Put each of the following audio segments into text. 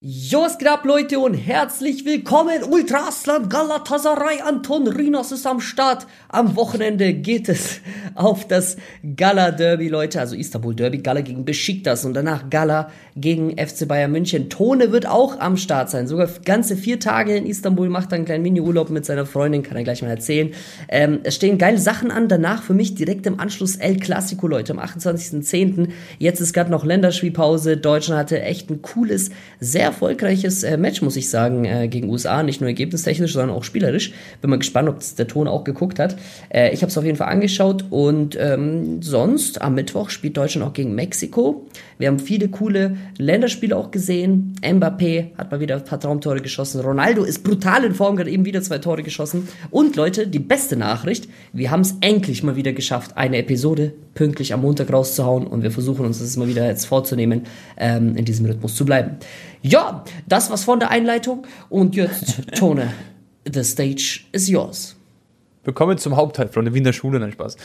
Jo, es geht ab, Leute, und herzlich willkommen. Ultrasland Galatasaray Anton Rinos ist am Start. Am Wochenende geht es auf das Gala Derby, Leute. Also Istanbul Derby, Gala gegen Besiktas und danach Gala gegen FC Bayern München. Tone wird auch am Start sein. Sogar ganze vier Tage in Istanbul, macht dann einen kleinen Mini-Urlaub mit seiner Freundin, kann er gleich mal erzählen. Ähm, es stehen geile Sachen an. Danach für mich direkt im Anschluss El Clasico, Leute, am 28.10. Jetzt ist gerade noch Länderspielpause. Deutschland hatte echt ein cooles, sehr erfolgreiches äh, Match, muss ich sagen, äh, gegen USA. Nicht nur ergebnistechnisch, sondern auch spielerisch. Bin mal gespannt, ob der Ton auch geguckt hat. Äh, ich habe es auf jeden Fall angeschaut und ähm, sonst am Mittwoch spielt Deutschland auch gegen Mexiko. Wir haben viele coole Länderspiele auch gesehen. Mbappé hat mal wieder ein paar Traumtore geschossen. Ronaldo ist brutal in Form, hat eben wieder zwei Tore geschossen. Und Leute, die beste Nachricht, wir haben es endlich mal wieder geschafft, eine Episode pünktlich am Montag rauszuhauen und wir versuchen uns das mal wieder jetzt vorzunehmen, ähm, in diesem Rhythmus zu bleiben. Ja, das war's von der Einleitung und jetzt, Tone, the stage is yours. Willkommen zum Hauptteil, Freunde, wie in der Schule, nein Spaß.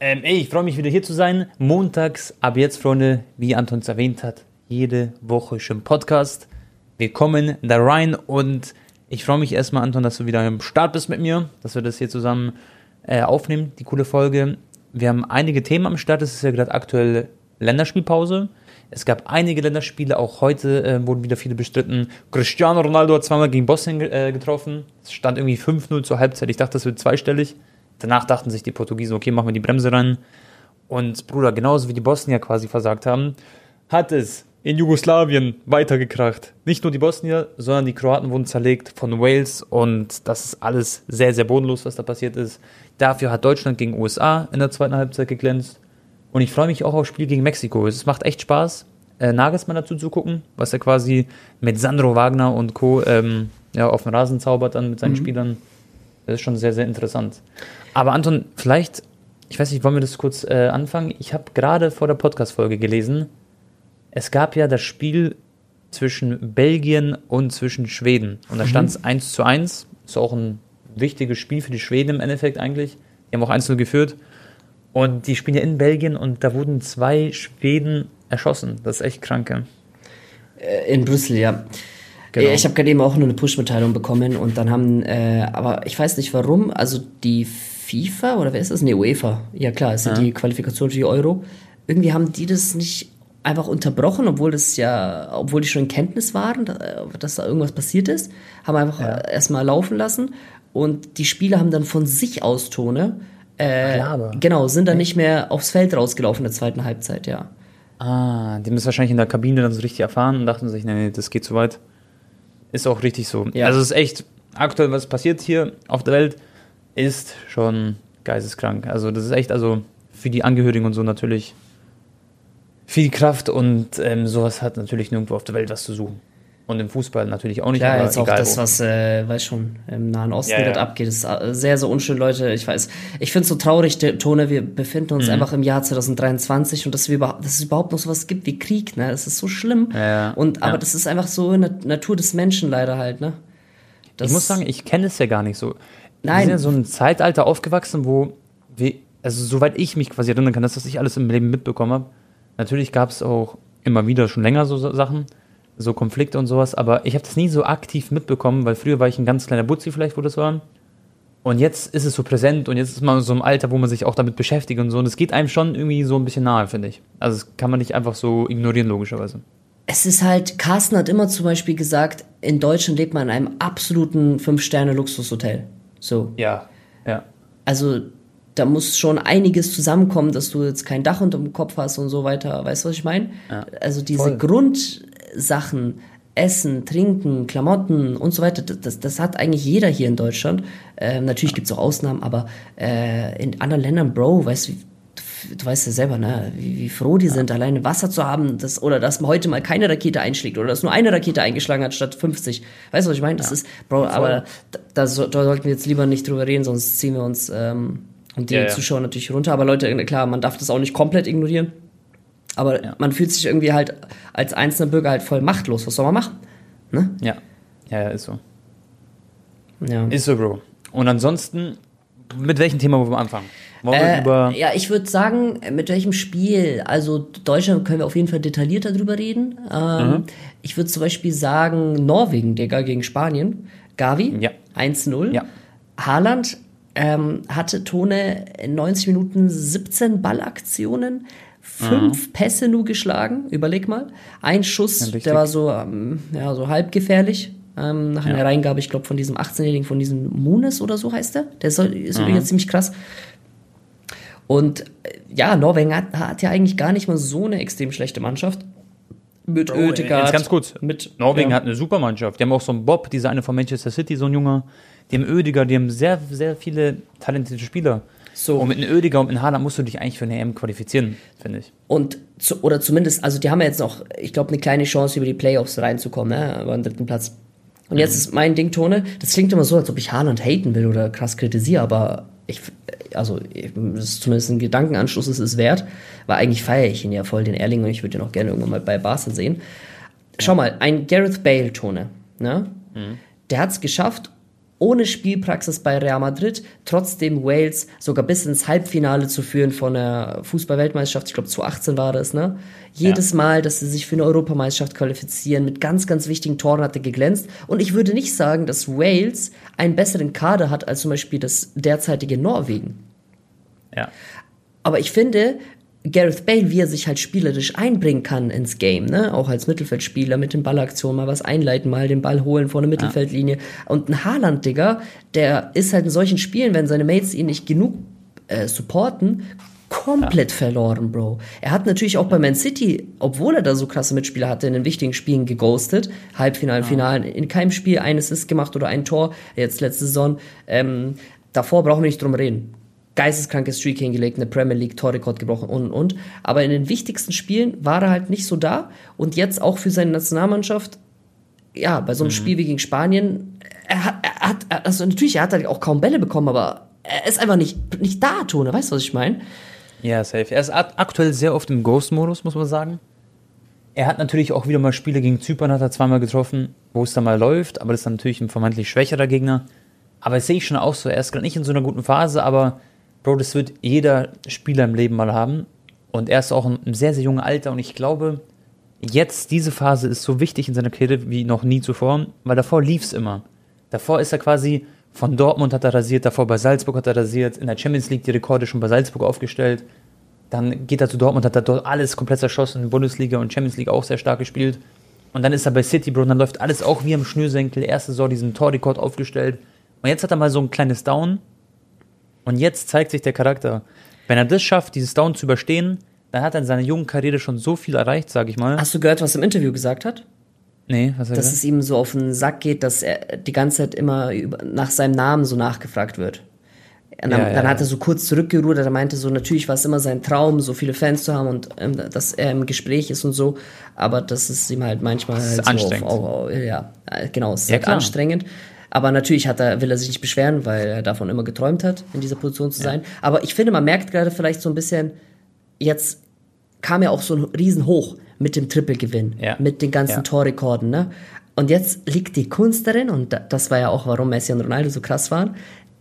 Ähm, ey, ich freue mich wieder hier zu sein. Montags, ab jetzt, Freunde, wie Anton es erwähnt hat, jede Woche schon Podcast. Willkommen da rein und ich freue mich erstmal, Anton, dass du wieder am Start bist mit mir, dass wir das hier zusammen äh, aufnehmen, die coole Folge. Wir haben einige Themen am Start, es ist ja gerade aktuell Länderspielpause. Es gab einige Länderspiele, auch heute äh, wurden wieder viele bestritten. Cristiano Ronaldo hat zweimal gegen Bosnien äh, getroffen. Es stand irgendwie 5-0 zur Halbzeit. Ich dachte, das wird zweistellig. Danach dachten sich die Portugiesen, okay, machen wir die Bremse rein. Und Bruder, genauso wie die Bosnier quasi versagt haben, hat es in Jugoslawien weitergekracht. Nicht nur die Bosnier, sondern die Kroaten wurden zerlegt von Wales und das ist alles sehr, sehr bodenlos, was da passiert ist. Dafür hat Deutschland gegen USA in der zweiten Halbzeit geglänzt. Und ich freue mich auch aufs Spiel gegen Mexiko. Es macht echt Spaß, äh, Nagelsmann dazu zu gucken, was er quasi mit Sandro Wagner und Co. Ähm, ja, auf dem Rasen zaubert dann mit seinen mhm. Spielern. Das ist schon sehr, sehr interessant. Aber Anton, vielleicht, ich weiß nicht, wollen wir das kurz äh, anfangen? Ich habe gerade vor der Podcast-Folge gelesen, es gab ja das Spiel zwischen Belgien und zwischen Schweden. Und da stand es mhm. 1 zu 1. Ist auch ein wichtiges Spiel für die Schweden im Endeffekt eigentlich. Die haben auch 1 geführt. Und die spielen ja in Belgien und da wurden zwei Schweden erschossen. Das ist echt kranke. Äh, in Brüssel, ja. Genau. Ich habe gerade eben auch nur eine Push-Mitteilung bekommen und dann haben, äh, aber ich weiß nicht warum, also die FIFA oder wer ist das? Ne, UEFA. Ja klar, ist ja. die Qualifikation für die Euro. Irgendwie haben die das nicht einfach unterbrochen, obwohl das ja, obwohl die schon in Kenntnis waren, dass da irgendwas passiert ist, haben einfach ja. erstmal laufen lassen und die Spieler haben dann von sich aus Tone äh, genau, sind dann nicht mehr aufs Feld rausgelaufen in der zweiten Halbzeit, ja. Ah, die haben das wahrscheinlich in der Kabine dann so richtig erfahren und dachten sich, nee, nee, das geht zu weit. Ist auch richtig so. Ja. Also es ist echt, aktuell, was passiert hier auf der Welt, ist schon geisteskrank. Also das ist echt, also für die Angehörigen und so natürlich viel Kraft und ähm, sowas hat natürlich nirgendwo auf der Welt was zu suchen. Und im Fußball natürlich auch nicht. Ja, jetzt auch das, wo. was, äh, weiß schon, im Nahen Osten ja, ja. abgeht, ist äh, sehr, sehr unschön, Leute. Ich weiß, ich finde es so traurig, der Tone, wir befinden uns mhm. einfach im Jahr 2023 und dass, wir dass es überhaupt noch sowas gibt wie Krieg, ne? Das ist so schlimm. Ja, und, aber das ist einfach so in der Natur des Menschen leider halt, ne? Das ich muss sagen, ich kenne es ja gar nicht so. Nein. Wir sind ja so ein Zeitalter aufgewachsen, wo wir, also soweit ich mich quasi erinnern kann, das, was ich alles im Leben mitbekommen habe, natürlich gab es auch immer wieder schon länger so Sachen, so Konflikte und sowas, aber ich habe das nie so aktiv mitbekommen, weil früher war ich ein ganz kleiner Butzi vielleicht, wo das war. Und jetzt ist es so präsent und jetzt ist man so im Alter, wo man sich auch damit beschäftigt und so. Und es geht einem schon irgendwie so ein bisschen nahe, finde ich. Also das kann man nicht einfach so ignorieren, logischerweise. Es ist halt, Carsten hat immer zum Beispiel gesagt, in Deutschland lebt man in einem absoluten Fünf-Sterne-Luxushotel. So. Ja, ja. Also da muss schon einiges zusammenkommen, dass du jetzt kein Dach unter dem Kopf hast und so weiter. Weißt du, was ich meine? Ja, also diese. Grund, Sachen, Essen, Trinken, Klamotten und so weiter, das, das hat eigentlich jeder hier in Deutschland. Ähm, natürlich gibt es auch Ausnahmen, aber äh, in anderen Ländern, Bro, weißt du, du weißt ja selber, ne, wie, wie froh die ja. sind, alleine Wasser zu haben, das, oder dass man heute mal keine Rakete einschlägt oder dass nur eine Rakete eingeschlagen hat statt 50. Weißt du, was ich meine? Das ja. ist, Bro, aber da, da, so, da, sollten wir jetzt lieber nicht drüber reden, sonst ziehen wir uns ähm, und die ja, Zuschauer natürlich runter. Aber Leute, klar, man darf das auch nicht komplett ignorieren. Aber ja. man fühlt sich irgendwie halt als einzelner Bürger halt voll machtlos. Was soll man machen? Ne? Ja. Ja, ist so. Ja. Ist so, Bro. Und ansonsten, mit welchem Thema wollen wir anfangen? Wollen wir Äh, über. ja, ich würde sagen, mit welchem Spiel? Also Deutschland können wir auf jeden Fall detaillierter drüber reden. Ähm, Mhm. Ich würde zum Beispiel sagen Norwegen, Digga, gegen Spanien. Gavi, Ja. 1-0. Ja. Haaland ähm, hatte Tone in 90 Minuten 17 Ballaktionen, fünf Pässe nur geschlagen. Überleg mal. Ein Schuss, Ja, der war so, ähm, ja, so halb gefährlich. Ähm, nach einer Ja. Reingabe, ich glaube, von diesem 18-Jährigen, von diesem Munes oder so heißt der. Der soll, ist Mhm. übrigens ziemlich krass. Und äh, ja, Norwegen hat, hat ja eigentlich gar nicht mal so eine extrem schlechte Mannschaft. Mit Bro, Oedegaard. jetzt ganz kurz. Mit, Norwegen ja. hat eine super Mannschaft. Die haben auch so einen Bob, dieser eine von Manchester City, so ein Junger. Die haben Ödiger, die haben sehr, sehr viele talentierte Spieler. So. Und mit einem Ödiger und einem Haaland musst du dich eigentlich für eine EM qualifizieren, finde ich. Und zu, oder zumindest, also die haben ja jetzt noch, ich glaube, eine kleine Chance, über die Playoffs reinzukommen, ne? aber am dritten Platz. Und jetzt ist mein Ding, Tone, das klingt immer so, als ob ich Haaland haten will oder krass kritisiere, aber ich, also, ich- das ist zumindest ein Gedankenanschluss, ist es wert, weil eigentlich feiere ich ihn ja voll, den Erling, und ich würde ihn auch gerne irgendwann mal bei Barca sehen. Schau mal, ein Gareth Bale, Tone, ne? Der hat es geschafft, ohne Spielpraxis bei Real Madrid, trotzdem Wales sogar bis ins Halbfinale zu führen von der Fußball-Weltmeisterschaft. Ich glaube, 2018 war das, ne? Jedes Mal, dass sie sich für eine Europameisterschaft qualifizieren, mit ganz, ganz wichtigen Toren hat er geglänzt. Und ich würde nicht sagen, dass Wales einen besseren Kader hat als zum Beispiel das derzeitige Norwegen. Ja. Aber ich finde, Gareth Bale, wie er sich halt spielerisch einbringen kann ins Game, ne? Auch als Mittelfeldspieler mit den Ballaktionen mal was einleiten, mal den Ball holen vor der Mittelfeldlinie. Und ein Haaland, Digga, der ist halt in solchen Spielen, wenn seine Mates ihn nicht genug äh, supporten, komplett verloren, Bro. Er hat natürlich auch bei Man City, obwohl er da so krasse Mitspieler hatte, in den wichtigen Spielen geghostet. Halbfinalen, Finalen, in keinem Spiel ein Assist gemacht oder ein Tor, jetzt letzte Saison. Ähm, davor brauchen wir nicht drum reden geisteskrankes Streak hingelegt, eine Premier League Torrekord gebrochen und und und. Aber in den wichtigsten Spielen war er halt nicht so da und jetzt auch für seine Nationalmannschaft, ja, bei so einem Spiel wie gegen Spanien, er hat, er hat, also natürlich, er hat halt auch kaum Bälle bekommen, aber er ist einfach nicht, nicht da, Tone, weißt du, was ich meine? Ja, safe. Er ist ak- aktuell sehr oft im Ghost-Modus, muss man sagen. Er hat natürlich auch wieder mal Spiele gegen Zypern, hat er zweimal getroffen, wo es dann mal läuft, aber das ist dann natürlich ein vermeintlich schwächerer Gegner. Aber das sehe ich schon auch so. Er ist gerade nicht in so einer guten Phase, aber Bro, das wird jeder Spieler im Leben mal haben. Und er ist auch ein sehr, sehr junger Alter und ich glaube, jetzt diese Phase ist so wichtig in seiner Karriere wie noch nie zuvor, weil davor lief es immer. Davor ist er quasi von Dortmund hat er rasiert, davor bei Salzburg hat er rasiert, in der Champions League die Rekorde schon bei Salzburg aufgestellt. Dann geht er zu Dortmund, hat er dort alles komplett zerschossen, Bundesliga und Champions League auch sehr stark gespielt. Und dann ist er bei City, Bro, und dann läuft alles auch wie am Schnürsenkel. Erste Saison diesen Torrekord aufgestellt. Und jetzt hat er mal so ein kleines Down. Und jetzt zeigt sich der Charakter. Wenn er das schafft, dieses Down zu überstehen, dann hat er in seiner jungen Karriere schon so viel erreicht, sag ich mal. Hast du gehört, was er im Interview gesagt hat? nee, was hat er Dass gesagt? es ihm so auf den Sack geht, dass er die ganze Zeit immer nach seinem Namen so nachgefragt wird. Dann, Ja, ja, dann hat er so kurz zurückgerudert, er meinte so, natürlich war es immer sein Traum, so viele Fans zu haben und ähm, dass er im Gespräch ist und so, aber das ist ihm halt manchmal halt so anstrengend. Auf, auf, ja, äh, genau, es ist Ja, halt anstrengend. Aber natürlich hat er, will er sich nicht beschweren, weil er davon immer geträumt hat, in dieser Position zu sein. Aber ich finde, man merkt gerade vielleicht so ein bisschen, jetzt kam ja auch so ein Riesenhoch mit dem Triple-Gewinn, Ja. mit den ganzen Ja. Torrekorden, ne? Und jetzt liegt die Kunst darin, und da- das war ja auch, warum Messi und Ronaldo so krass waren,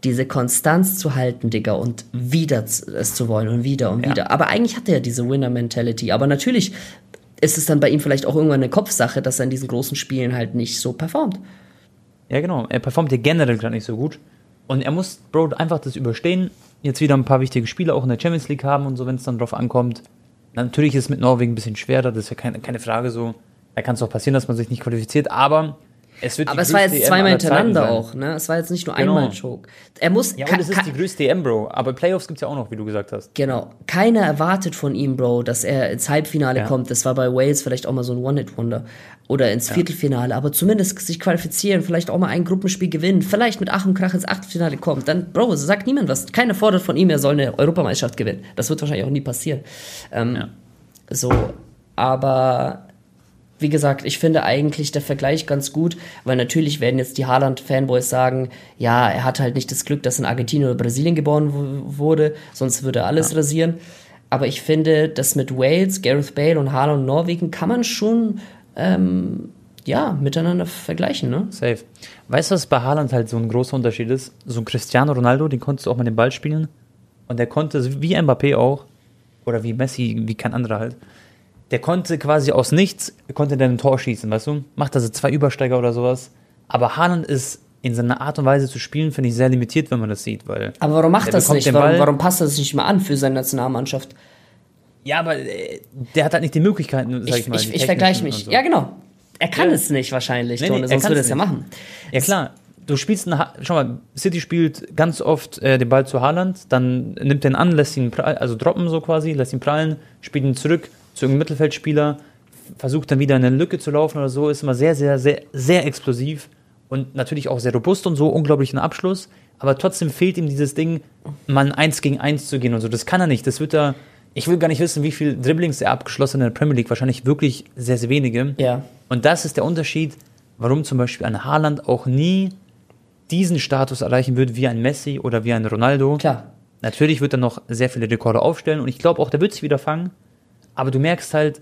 diese Konstanz zu halten, Digga, und wieder es zu wollen und wieder und Ja. wieder. Aber eigentlich hat er ja diese Winner-Mentality. Aber natürlich ist es dann bei ihm vielleicht auch irgendwann eine Kopfsache, dass er in diesen großen Spielen halt nicht so performt. Ja, genau. Er performt ja generell gerade nicht so gut. Und er muss, Bro, einfach das überstehen. Jetzt wieder ein paar wichtige Spiele auch in der Champions League haben und so, wenn es dann drauf ankommt. Natürlich ist es mit Norwegen ein bisschen schwerer, das ist ja keine, keine Frage so. Da kann es auch passieren, dass man sich nicht qualifiziert, aber es wird Aber es war jetzt EM zweimal aller Zeiten hintereinander auch, ne? Es war jetzt nicht nur Genau. einmal ein Choke. Er muss. Ja, und es ist die größte EM, Bro. Aber Playoffs gibt es ja auch noch, wie du gesagt hast. Genau. Keiner erwartet von ihm, Bro, dass er ins Halbfinale Ja. kommt. Das war bei Wales vielleicht auch mal so ein One-Hit-Wonder. Oder ins Viertelfinale. Aber zumindest sich qualifizieren, vielleicht auch mal ein Gruppenspiel gewinnen, vielleicht mit Ach und Krach ins Achtelfinale kommt. Dann, Bro, sagt niemand was. Keiner fordert von ihm, er soll eine Europameisterschaft gewinnen. Das wird wahrscheinlich auch nie passieren. Ähm, Ja. So, aber wie gesagt, ich finde eigentlich der Vergleich ganz gut, weil natürlich werden jetzt die Haaland-Fanboys sagen, ja, er hat halt nicht das Glück, dass in Argentinien oder Brasilien geboren wurde, sonst würde er alles rasieren. Aber ich finde, das mit Wales, Gareth Bale und Haaland und Norwegen kann man schon ähm, ja, miteinander vergleichen, ne? Safe. Weißt du, was bei Haaland halt so ein großer Unterschied ist? So ein Cristiano Ronaldo, den konntest du auch mal den Ball spielen. Und der konnte, wie Mbappé auch, oder wie Messi, wie kein anderer halt, der konnte quasi aus nichts, konnte dann ein Tor schießen, weißt du? Macht also zwei Übersteiger oder sowas. Aber Haaland ist in seiner Art und Weise zu spielen, finde ich sehr limitiert, wenn man das sieht, weil. Aber warum macht das nicht? den Warum, warum passt er das nicht mal an für seine Nationalmannschaft? Ja, aber äh, der hat halt nicht die Möglichkeiten, sag ich, Ich, mal. ich, ich vergleiche mich. so. Ja, genau. Er kann Ja. es nicht wahrscheinlich, Nee, Tone, nee, er sonst würde er es ja machen. Ja klar, du spielst, eine, Ha- schau mal, City spielt ganz oft äh, den Ball zu Haaland, dann nimmt er ihn an, lässt ihn, prall- also droppen so quasi, lässt ihn prallen, spielt ihn zurück zu irgendeinem Mittelfeldspieler, versucht dann wieder in eine Lücke zu laufen oder so, ist immer sehr, sehr, sehr, sehr explosiv und natürlich auch sehr robust und so, unglaublichen Abschluss, aber trotzdem fehlt ihm dieses Ding, mal ein eins gegen eins zu gehen und so, das kann er nicht, das wird er, ich will gar nicht wissen, wie viel Dribblings er abgeschlossen hat in der Premier League, wahrscheinlich wirklich sehr, sehr wenige. Ja. Und das ist der Unterschied, warum zum Beispiel ein Haaland auch nie diesen Status erreichen wird wie ein Messi oder wie ein Ronaldo. Klar. Natürlich wird er noch sehr viele Rekorde aufstellen und ich glaube auch, der wird sich wieder fangen. Aber du merkst halt,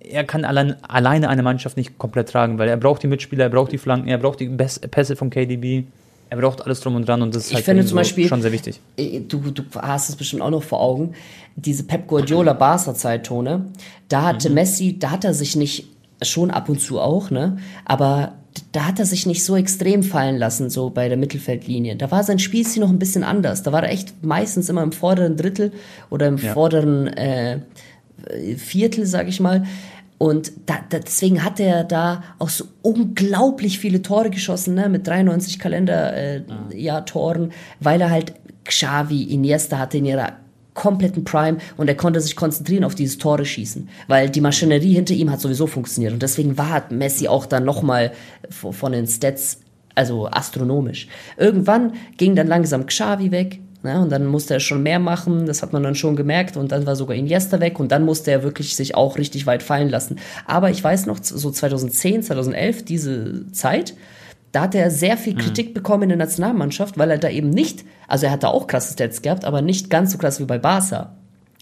er kann allein, alleine eine Mannschaft nicht komplett tragen, weil er braucht die Mitspieler, er braucht die Flanken, er braucht die Pässe von KDB, er braucht alles drum und dran und das ist Ich halt finde zum Beispiel- schon sehr wichtig. Äh, Du, du hast es bestimmt auch noch vor Augen. Diese Pep Guardiola Barca Zeittone, da Mhm. hatte Messi, da hat er sich nicht schon ab und zu auch, ne? Aber da hat er sich nicht so extrem fallen lassen, so bei der Mittelfeldlinie. Da war sein Spielstil noch ein bisschen anders. Da war er echt meistens immer im vorderen Drittel oder im Ja. vorderen äh, Viertel, sag ich mal. Und da, da, deswegen hat er da auch so unglaublich viele Tore geschossen, ne? mit 93 Kalenderjahr äh, Toren, weil er halt Xavi, Iniesta hatte in ihrer kompletten Prime und er konnte sich konzentrieren auf dieses Tore schießen, weil die Maschinerie hinter ihm hat sowieso funktioniert und deswegen war Messi auch dann nochmal von den Stats also astronomisch. Irgendwann ging dann langsam Xavi weg, ne, und dann musste er schon mehr machen, das hat man dann schon gemerkt. Und dann war sogar Iniesta weg. Und dann musste er wirklich sich auch richtig weit fallen lassen. Aber ich weiß noch, so 2010, 2011, diese Zeit, da hat er sehr viel Kritik bekommen in der Nationalmannschaft, weil er da eben nicht, also er hat da auch krasse Stats gehabt, aber nicht ganz so krass wie bei Barca.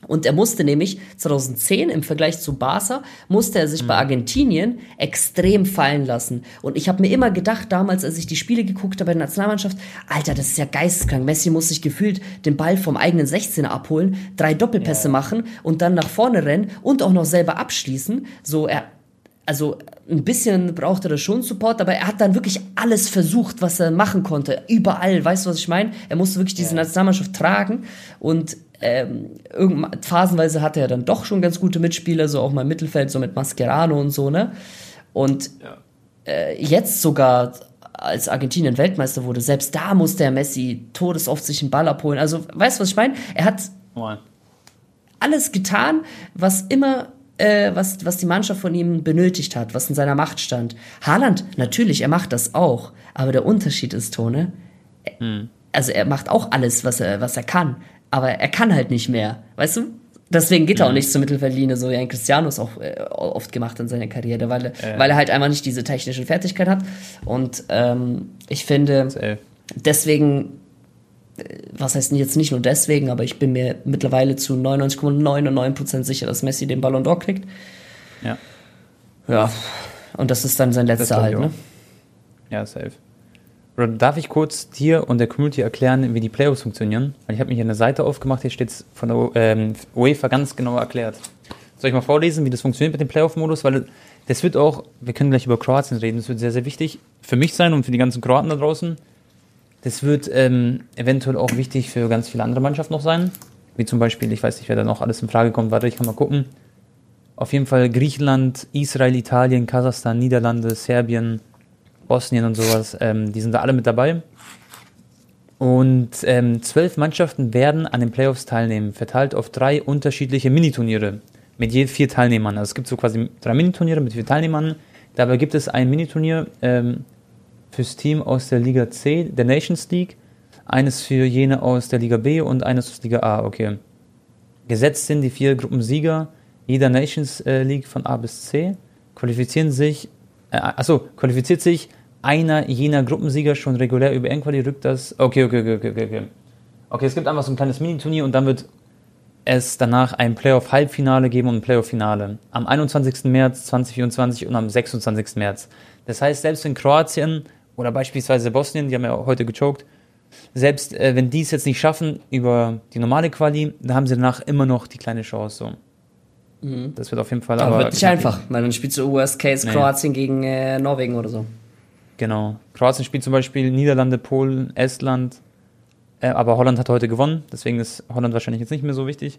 Und er musste nämlich 2010 im Vergleich zu Barca, musste er sich bei Argentinien extrem fallen lassen. Und ich habe mir immer gedacht, damals, als ich die Spiele geguckt habe bei der Nationalmannschaft, Alter, das ist ja geisteskrank. Messi muss sich gefühlt den Ball vom eigenen 16er abholen, drei Doppelpässe machen und dann nach vorne rennen und auch noch selber abschließen. So, er, also ein bisschen brauchte er schon Support, aber er hat dann wirklich alles versucht, was er machen konnte. Überall, weißt du, was ich meine? Er musste wirklich diese Nationalmannschaft tragen und ähm, phasenweise hatte er dann doch schon ganz gute Mitspieler, so auch mal im Mittelfeld, so mit Mascherano und so, ne? Und äh, jetzt sogar, als Argentinien Weltmeister wurde, selbst da musste er Messi todesoft sich einen Ball abholen. Also, weißt du, was ich meine? Er hat Mal. alles getan, was immer, äh, was, was die Mannschaft von ihm benötigt hat, was in seiner Macht stand. Haaland, natürlich, er macht das auch, aber der Unterschied ist, Tone, Hm. also er macht auch alles, was er, was er kann, aber er kann halt nicht mehr, weißt du? Deswegen geht er auch nicht zur Mittelfeldlinie, so wie ein Cristiano es auch äh, oft gemacht in seiner Karriere, weil, er weil er halt einfach nicht diese technische Fertigkeit hat. Und ähm, ich finde, Safe. deswegen, äh, was heißt denn jetzt nicht nur deswegen, aber ich bin mir mittlerweile zu 99,99% sicher, dass Messi den Ballon d'Or kriegt. Ja. Ja. Und das ist dann sein letzter halt, ne? Ja, safe. Darf ich kurz dir und der Community erklären, wie die Playoffs funktionieren? Weil ich habe mir hier eine Seite aufgemacht, hier steht es von der ähm, UEFA ganz genau erklärt. Soll ich mal vorlesen, wie das funktioniert mit dem Playoff-Modus? Weil das wird auch, wir können gleich über Kroatien reden, das wird sehr, sehr wichtig für mich sein und für die ganzen Kroaten da draußen. Das wird ähm, eventuell auch wichtig für ganz viele andere Mannschaften noch sein. Wie zum Beispiel, ich weiß nicht, wer da noch alles in Frage kommt, warte, ich kann mal gucken. Auf jeden Fall Griechenland, Israel, Italien, Kasachstan, Niederlande, Serbien, Bosnien und sowas, ähm, die sind da alle mit dabei. Und ähm, zwölf Mannschaften werden an den Playoffs teilnehmen, verteilt auf drei unterschiedliche Miniturniere mit je vier Teilnehmern. Also es gibt so quasi drei Miniturniere mit vier Teilnehmern. Dabei gibt es ein Miniturnier ähm, fürs Team aus der Liga C, der Nations League, eines für jene aus der Liga B und eines aus Liga A. Okay. Gesetzt sind die vier Gruppensieger jeder Nations äh, League von A bis C. Qualifizieren sich, äh, achso, qualifiziert sich einer jener Gruppensieger schon regulär über Endquali, rückt das. Okay, okay, okay, okay, okay, okay. Okay, es gibt einfach so ein kleines Mini-Turnier und dann wird es danach ein Playoff-Halbfinale geben und ein Playoff-Finale. Am 21. März 2024 und am 26. März. Das heißt, selbst wenn Kroatien oder beispielsweise Bosnien, die haben ja heute gechoked, selbst äh, wenn die es jetzt nicht schaffen über die normale Quali, dann haben sie danach immer noch die kleine Chance. So. Mhm. Das wird auf jeden Fall aber. Aber wird nicht einfach, weil dann spielst du Worst Case nee. Kroatien gegen äh, Norwegen oder so. Genau. Kroatien spielt zum Beispiel Niederlande, Polen, Estland, äh, aber Holland hat heute gewonnen, deswegen ist Holland wahrscheinlich jetzt nicht mehr so wichtig.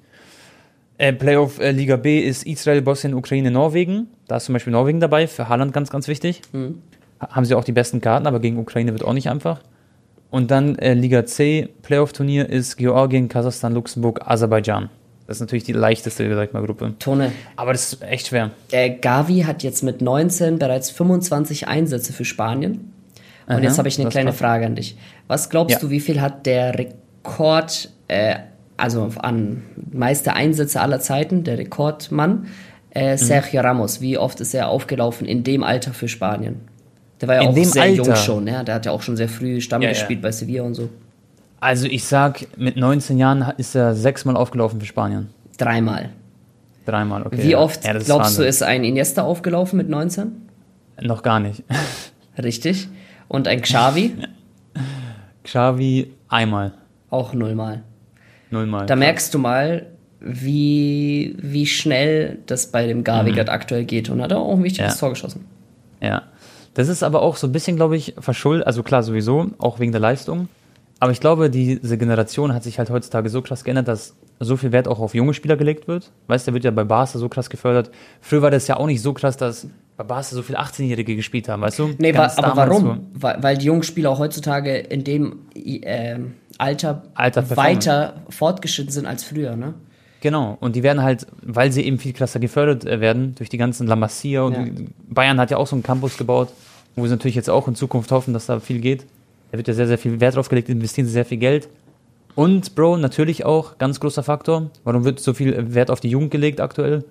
Äh, Playoff äh, Liga B ist Israel, Bosnien, Ukraine, Norwegen. Da ist zum Beispiel Norwegen dabei, für Holland ganz, ganz wichtig. Mhm. Haben sie auch die besten Karten, aber gegen Ukraine wird auch nicht einfach. Und dann äh, Liga C, Playoff-Turnier ist Georgien, Kasachstan, Luxemburg, Aserbaidschan. Das ist natürlich die leichteste, sag mal, Gruppe. Tone. Aber das ist echt schwer. Äh, Gavi hat jetzt mit 19 bereits 25 Einsätze für Spanien. Und Aha, jetzt habe ich eine kleine. Frage an dich. Was glaubst ja. du, wie viel hat der Rekord, äh, also an meiste Einsätze aller Zeiten, der Rekordmann, äh, mhm. Sergio mhm. Ramos, wie oft ist er aufgelaufen in dem Alter für Spanien? Der war ja in auch sehr Alter. jung schon, ja? der hat ja auch schon sehr früh Stamm ja, gespielt bei Sevilla und so. Also ich sag, mit 19 Jahren ist er sechsmal aufgelaufen für Spanien. Dreimal. Dreimal, okay. Wie oft glaubst Wahnsinn. du, ist ein Iniesta aufgelaufen mit 19? Noch gar nicht. Richtig. Und ein Xavi? Xavi einmal. Auch nullmal. Nullmal. Da merkst du mal, wie, wie schnell das bei dem Gavi mhm. aktuell geht. Und hat auch ein wichtiges ja. Tor geschossen. Ja. Das ist aber auch so ein bisschen, glaube ich, verschuldet. Also klar, sowieso, auch wegen der Leistung. Aber ich glaube, diese Generation hat sich halt heutzutage so krass geändert, dass so viel Wert auch auf junge Spieler gelegt wird. Weißt du, der wird ja bei Barca so krass gefördert. Früher war das ja auch nicht so krass, dass bei Barca so viele 18-Jährige gespielt haben, weißt du? Nee, Ganz aber warum? So. Weil, weil die jungen Spieler auch heutzutage in dem äh, Alter, Alter weiter fortgeschritten sind als früher, ne? Genau, und die werden halt, weil sie eben viel krasser gefördert äh, werden durch die ganzen La Masia und ja. Bayern hat ja auch so einen Campus gebaut, wo sie natürlich jetzt auch in Zukunft hoffen, dass da viel geht. Da wird ja sehr, sehr viel Wert drauf gelegt, investieren sie sehr viel Geld. Und, Bro, natürlich auch, ganz großer Faktor, warum wird so viel Wert auf die Jugend gelegt aktuell?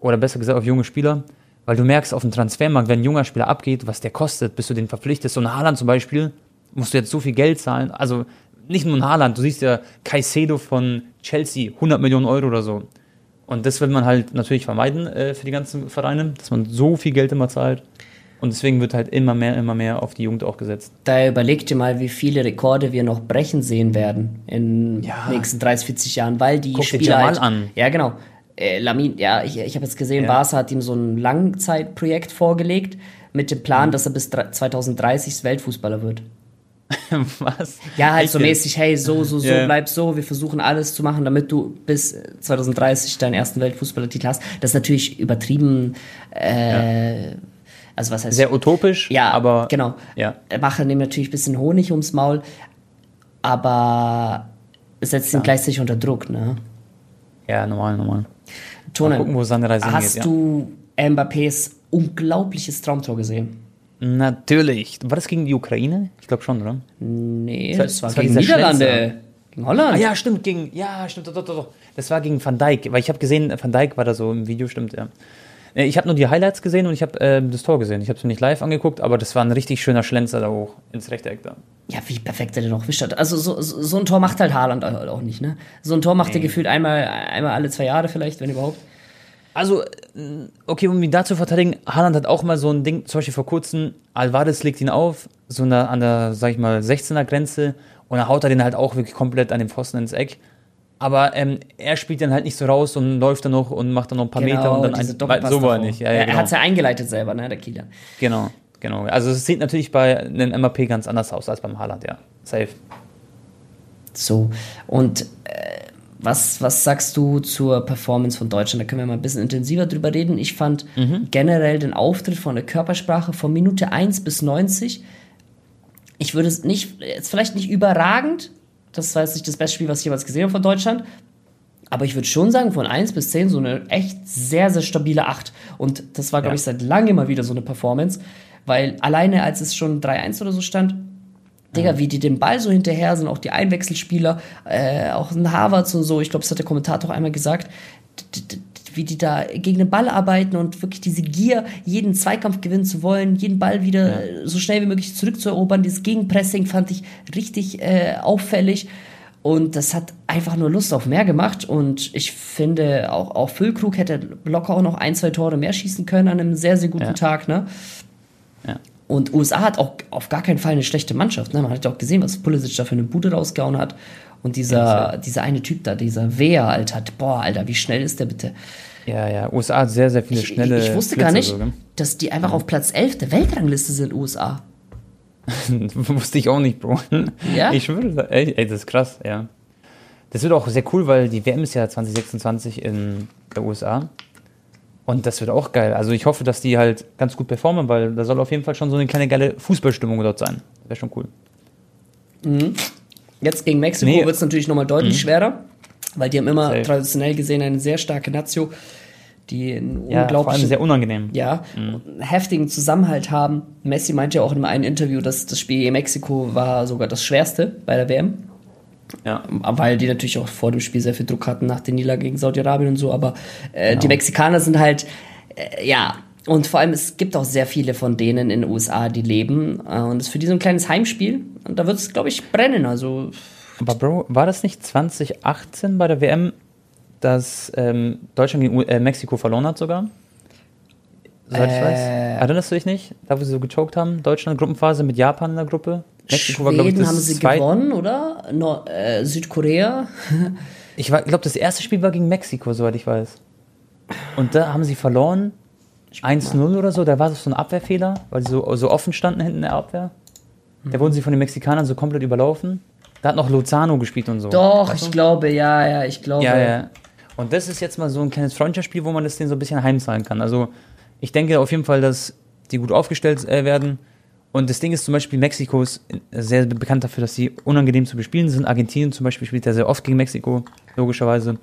Oder besser gesagt auf junge Spieler? Weil du merkst auf dem Transfermarkt, wenn ein junger Spieler abgeht, was der kostet, bis du den verpflichtest. So ein Haaland zum Beispiel, musst du jetzt so viel Geld zahlen. Also nicht nur ein Haaland, du siehst ja Caicedo von Chelsea, 100 Millionen Euro oder so. Und das will man halt natürlich vermeiden äh, für die ganzen Vereine, dass man so viel Geld immer zahlt. Und deswegen wird halt immer mehr, immer mehr auf die Jugend auch gesetzt. Da überleg dir mal, wie viele Rekorde wir noch brechen sehen werden in den ja. nächsten 30, 40 Jahren, weil die Guck Spieler. Dir halt, an. Ja, genau. Äh, Lamin, ja, ich, ich habe jetzt gesehen, ja. Barca hat ihm so ein Langzeitprojekt vorgelegt mit dem Plan, mhm. dass er bis 2030 Weltfußballer wird. Was? Ja, halt so mäßig, hey, so, so, so, yeah. bleib so, wir versuchen alles zu machen, damit du bis 2030 deinen ersten Weltfußballertitel hast. Das ist natürlich übertrieben äh, ja. Also was heißt sehr utopisch, ja, aber genau. Ja. Machen dem natürlich ein bisschen Honig ums Maul, aber setzt ihn ja. gleichzeitig unter Druck, ne? Ja, normal, normal. Tone, gucken, wo seine Reise hast hingeht, du ja. Mbappés unglaubliches Traumtor gesehen? Natürlich. War das gegen die Ukraine? Ich glaube schon, oder? Nee, das, das war, war gegen Niederlande. Gegen Holland. Ah, ja, stimmt, gegen, ja, stimmt, doch, doch, doch. Das war gegen Van Dijk, weil ich habe gesehen, Van Dijk war da so im Video, stimmt, ja. Äh, ich habe nur die Highlights gesehen und ich habe äh, das Tor gesehen. Ich habe es mir nicht live angeguckt, aber das war ein richtig schöner Schlenzer da hoch ins rechte Eck da. Ja, wie perfekt er den noch wischt hat. Also so, so, so, ein Tor macht halt Haaland auch nicht, ne? So ein Tor macht nee. er gefühlt einmal, einmal alle zwei Jahre vielleicht, wenn überhaupt. Also, äh, okay, um ihn da zu verteidigen, Haaland hat auch mal so ein Ding, zum Beispiel vor kurzem, Alvarez legt ihn auf, so eine, an der, sag ich mal, 16er Grenze und dann haut er den halt auch wirklich komplett an den Pfosten ins Eck. Aber ähm, er spielt dann halt nicht so raus und läuft dann noch und macht dann noch ein paar genau, Meter und dann ein, so war er nicht. Ja, ja, genau. Er hat es ja eingeleitet selber, ne, der Kieler. Genau, genau. Also es sieht natürlich bei einem MAP ganz anders aus als beim Haaland, ja. Safe. So, und äh, was, was sagst du zur Performance von Deutschland? Da können wir mal ein bisschen intensiver drüber reden. Ich fand mhm. generell den Auftritt von der Körpersprache von Minute 1 bis 90, ich würde es nicht, jetzt vielleicht nicht überragend, das war jetzt nicht das beste Spiel, was ich jemals gesehen habe von Deutschland. Aber ich würde schon sagen, von 1 bis 10 so eine echt sehr, sehr stabile 8. Und das war, glaube ja. ich, seit langem mal wieder so eine Performance. Weil alleine, als es schon 3-1 oder so stand, Digga, wie die den Ball so hinterher sind, auch die Einwechselspieler, äh, auch ein Harvards und so, ich glaube, das hat der Kommentator auch einmal gesagt, wie die da gegen den Ball arbeiten und wirklich diese Gier, jeden Zweikampf gewinnen zu wollen, jeden Ball wieder ja. so schnell wie möglich zurückzuerobern. Dieses Gegenpressing fand ich richtig äh, auffällig. Und das hat einfach nur Lust auf mehr gemacht. Und ich finde, auch, auch Füllkrug hätte locker auch noch ein, zwei Tore mehr schießen können an einem sehr, sehr guten Ja. Tag. Ne? Ja. Und USA hat auch auf gar keinen Fall eine schlechte Mannschaft. Ne? Man hat ja auch gesehen, was Pulisic da für eine Bude rausgehauen hat. Und dieser, dieser eine Typ da, dieser Wehr, Alter, boah, Alter, wie schnell ist der bitte? Ja, ja, USA hat sehr, sehr viele Ich, schnelle ich wusste Flitzer gar nicht, So, gell? dass die einfach auf Platz 11 der Weltrangliste sind, USA. Wusste ich auch nicht, Bro. Ja? Ich schwöre, ey, ey, das ist krass, ja. Das wird auch sehr cool, weil die WM ist ja 2026 in der USA. Und das wird auch geil. Also ich hoffe, dass die halt ganz gut performen, weil da soll auf jeden Fall schon so eine kleine geile Fußballstimmung dort sein. Wäre schon cool. Jetzt gegen Mexiko Nee. wird es natürlich nochmal deutlich schwerer, weil die haben immer Safe. traditionell gesehen eine sehr starke Nazio, die einen Ja, unglaublichen sehr unangenehm. ja, einen heftigen Zusammenhalt haben. Messi meinte ja auch in einem Interview, dass das Spiel gegen Mexiko war sogar das schwerste bei der WM, Ja. weil die natürlich auch vor dem Spiel sehr viel Druck hatten nach den Niederlagen gegen Saudi-Arabien und so, aber äh, Genau. die Mexikaner sind halt, äh, ja, und vor allem es gibt auch sehr viele von denen in den USA, die leben äh, und es ist für die so ein kleines Heimspiel und da wird es, glaube ich, brennen, also Aber Bro, war das nicht 2018 bei der WM, dass ähm, Deutschland gegen äh, Mexiko verloren hat sogar? Soweit ich weiß. Äh. Erinnerst du dich nicht? Da, wo sie so gechoked haben? Deutschland Gruppenphase mit Japan in der Gruppe. Mexiko war, glaube ich, Schweden das haben sie zweite. gewonnen, oder? Nord äh, Südkorea. Ich glaube, das erste Spiel war gegen Mexiko, soweit ich weiß. Und da haben sie verloren. 1-0 oder so. Da war so ein Abwehrfehler, weil sie so, so offen standen hinten in der Abwehr. Da wurden sie von den Mexikanern so komplett überlaufen. Da hat noch Lozano gespielt und so. Doch, Weißt du? ich glaube, ja, ja, ich glaube. Ja, ja. Und das ist jetzt mal so ein kleines Freundschaftsspiel, wo man das denen so ein bisschen heimzahlen kann. Also ich denke auf jeden Fall, dass die gut aufgestellt äh, werden. Und das Ding ist zum Beispiel, Mexiko ist sehr bekannt dafür, dass sie unangenehm zu bespielen sind. Argentinien zum Beispiel spielt ja sehr oft gegen Mexiko, logischerweise.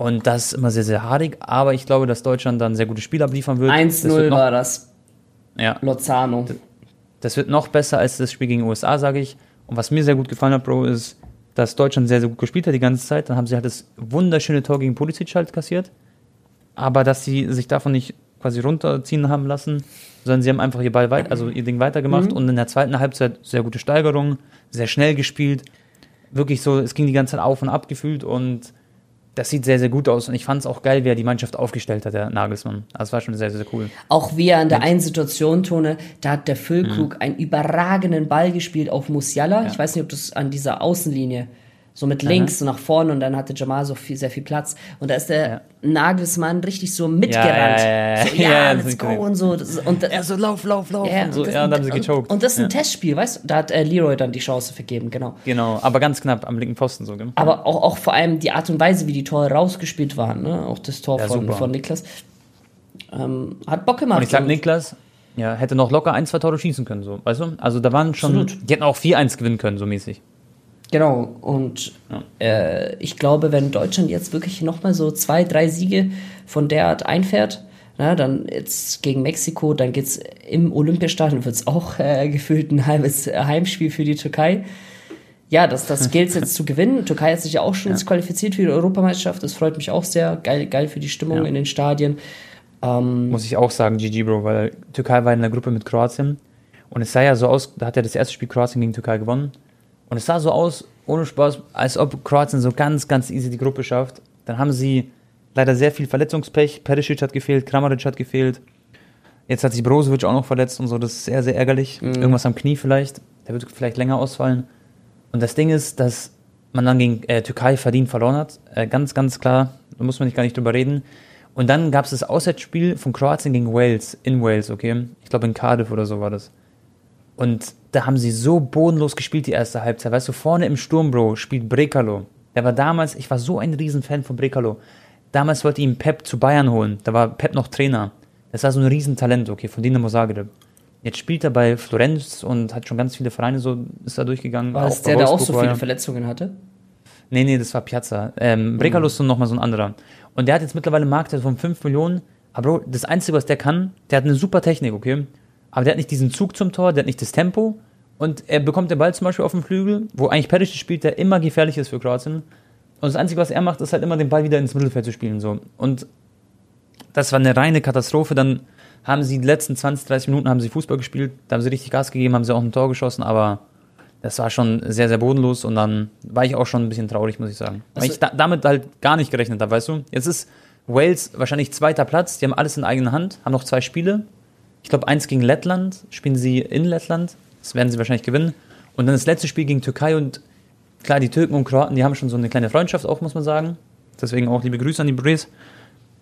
Und das ist immer sehr, sehr haarig. Aber ich glaube, dass Deutschland dann sehr gute Spiele abliefern wird. Das 1-0 wird noch- war das. Ja, Lozano. das wird noch besser als das Spiel gegen die USA, sage ich. Und was mir sehr gut gefallen hat, Bro, ist, dass Deutschland sehr, sehr gut gespielt hat die ganze Zeit. Dann haben sie halt das wunderschöne Tor gegen Pulisic halt kassiert. Aber dass sie sich davon nicht quasi runterziehen haben lassen, sondern sie haben einfach ihr Ball weit, also ihr Ding weitergemacht und in der zweiten Halbzeit sehr gute Steigerung, sehr schnell gespielt. Wirklich so, es ging die ganze Zeit auf und ab gefühlt und das sieht sehr, sehr gut aus. Und ich fand es auch geil, wie er die Mannschaft aufgestellt hat, der Nagelsmann. Also es war schon sehr, sehr cool. Auch wie er in der einen Situation, Tone, da hat der Mhm. Füllkrug einen überragenden Ball gespielt auf Musiala. Ich weiß nicht, ob das an dieser Außenlinie so mit links so nach vorne und dann hatte Jamal so viel, sehr viel Platz. Und da ist der Ja. Nagelsmann richtig so mitgerannt. ja, ja, ja. So, ja, let's go cool. und so. Das, und, Er so, lauf, lauf, lauf. ja, und so, das- ja, und dann haben sie und- gechoked. Und das ist ein ja. Testspiel, weißt du? Da hat äh, Leroy dann die Chance vergeben, genau. Genau, aber ganz knapp am linken Pfosten so, gell? Aber auch, auch vor allem die Art und Weise, wie die Tore rausgespielt waren, ne? Auch das Tor Ja, von, super. von Niklas. Ähm, hat Bock gemacht. Und ich sag, Niklas, ja, hätte noch locker ein, zwei Tore schießen können, so, weißt du? Also da waren schon, Absolut. die hätten auch 4-1 gewinnen können, so mäßig. Genau, und äh, ich glaube, wenn Deutschland jetzt wirklich nochmal so zwei, drei Siege von der Art einfährt, na, dann jetzt gegen Mexiko, dann geht's im Olympiastadion, wird's auch äh, gefühlt ein halbes Heimspiel für die Türkei. Ja, das, das gilt jetzt zu gewinnen. Türkei hat sich ja auch schon jetzt qualifiziert für die Europameisterschaft. Das freut mich auch sehr. Geil, geil für die Stimmung Ja. in den Stadien. Ähm, Muss ich auch sagen, GG, Bro, weil Türkei war in der Gruppe mit Kroatien. Und es sah ja so aus, da hat ja das erste Spiel Kroatien gegen Türkei gewonnen. Und es sah so aus, ohne Spaß, als ob Kroatien so ganz, ganz easy die Gruppe schafft. Dann haben sie leider sehr viel Verletzungspech. Perisic hat gefehlt, Kramaric hat gefehlt. Jetzt hat sich Brozovic auch noch verletzt und so. Das ist sehr, sehr ärgerlich. Irgendwas am Knie vielleicht. Der wird vielleicht länger ausfallen. Und das Ding ist, dass man dann gegen äh, Türkei verdient verloren hat. Äh, ganz, ganz klar. Da muss man nicht gar nicht drüber reden. Und dann gab es das Auswärtsspiel von Kroatien gegen Wales, in Wales, okay? Ich glaube in Cardiff oder so war das. Und da haben sie so bodenlos gespielt, die erste Halbzeit. Weißt du, vorne im Sturm, Bro, spielt Brekalo. Der war damals, ich war so ein Riesenfan von Brekalo. Damals wollte ihn Pep zu Bayern holen. Da war Pep noch Trainer. Das war so ein Riesentalent, okay, von Dinamo Zagreb. Jetzt spielt er bei Florenz und hat schon ganz viele Vereine so, ist da durchgegangen. war das der, der auch so viele er. Verletzungen hatte? Nee, nee, das war Piazza. Ähm, Brekalo ist so nochmal so ein anderer. Und der hat jetzt mittlerweile einen Marktwert von 5 Millionen. Aber Bro, das Einzige, was der kann, der hat eine super Technik, okay? Aber der hat nicht diesen Zug zum Tor, der hat nicht das Tempo. Und er bekommt den Ball zum Beispiel auf dem Flügel, wo eigentlich Perisic spielt, der immer gefährlich ist für Kroatien. Und das Einzige, was er macht, ist halt immer den Ball wieder ins Mittelfeld zu spielen. So. Und das war eine reine Katastrophe. Dann haben sie die letzten 20, 30 Minuten haben sie Fußball gespielt, da haben sie richtig Gas gegeben, haben sie auch ein Tor geschossen, aber das war schon sehr, sehr bodenlos und dann war ich auch schon ein bisschen traurig, muss ich sagen. Weil Also- ich da, damit halt gar nicht gerechnet habe, weißt du? Jetzt ist Wales wahrscheinlich zweiter Platz, die haben alles in eigener Hand, haben noch zwei Spiele. Ich glaube, eins gegen Lettland, spielen sie in Lettland, das werden sie wahrscheinlich gewinnen. Und dann das letzte Spiel gegen Türkei und klar, die Türken und Kroaten, die haben schon so eine kleine Freundschaft auch, muss man sagen. Deswegen auch liebe Grüße an die Brees.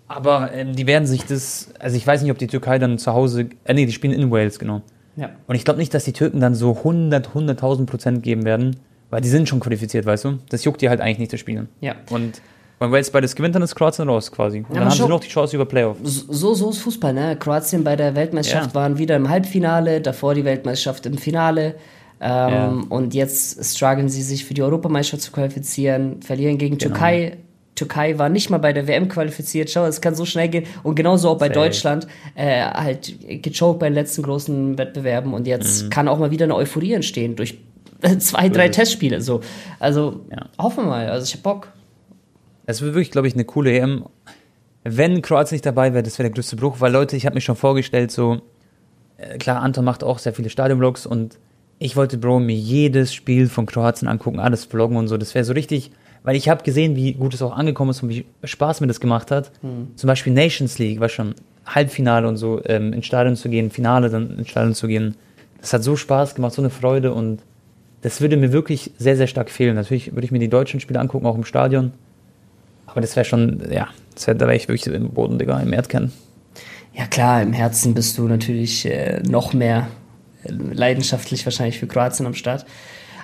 Aber ähm, die werden sich das, also ich weiß nicht, ob die Türkei dann zu Hause, äh, nee, die spielen in Wales, genau. Ja. Und ich glaube nicht, dass die Türken dann so 100, 100.000 Prozent geben werden, weil die sind schon qualifiziert, weißt du? Das juckt die halt eigentlich nicht, das Spielen. Ja. Und wenn Wales beides gewinnt, dann ist Kroatien raus quasi. Und aber dann haben sie noch die Chance über Playoff. So, so ist Fußball, ne? Kroatien bei der Weltmeisterschaft Ja. waren wieder im Halbfinale, davor die Weltmeisterschaft im Finale. Ähm, Ja. Und jetzt strugglen sie sich für die Europameisterschaft zu qualifizieren, verlieren gegen Genau. Türkei. Türkei war nicht mal bei der WM qualifiziert. Schau, es kann so schnell gehen. Und genauso auch bei Safe. Deutschland. Äh, halt gechoked bei den letzten großen Wettbewerben. Und jetzt kann auch mal wieder eine Euphorie entstehen durch zwei, drei Mhm. Testspiele. So. Also Ja. hoffen wir mal. Also ich hab Bock. Es wird wirklich, glaube ich, eine coole EM. Wenn Kroatien nicht dabei wäre, das wäre der größte Bruch, weil Leute, ich habe mir schon vorgestellt, so, äh, klar, Anton macht auch sehr viele Stadionvlogs und ich wollte, Bro, mir jedes Spiel von Kroatien angucken, alles vloggen und so. Das wäre so richtig, weil ich habe gesehen, wie gut es auch angekommen ist und wie Spaß mir das gemacht hat. Zum Beispiel Nations League, war schon Halbfinale und so, ähm, ins Stadion zu gehen, Finale dann ins Stadion zu gehen. Das hat so Spaß gemacht, so eine Freude und das würde mir wirklich sehr, sehr stark fehlen. Natürlich würde ich mir die deutschen Spiele angucken, auch im Stadion. Aber das wäre schon, ja, das wär, da wäre ich wirklich im Boden, Digga, im Erdkern. Ja klar, im Herzen bist du natürlich äh, noch mehr äh, leidenschaftlich wahrscheinlich für Kroatien am Start.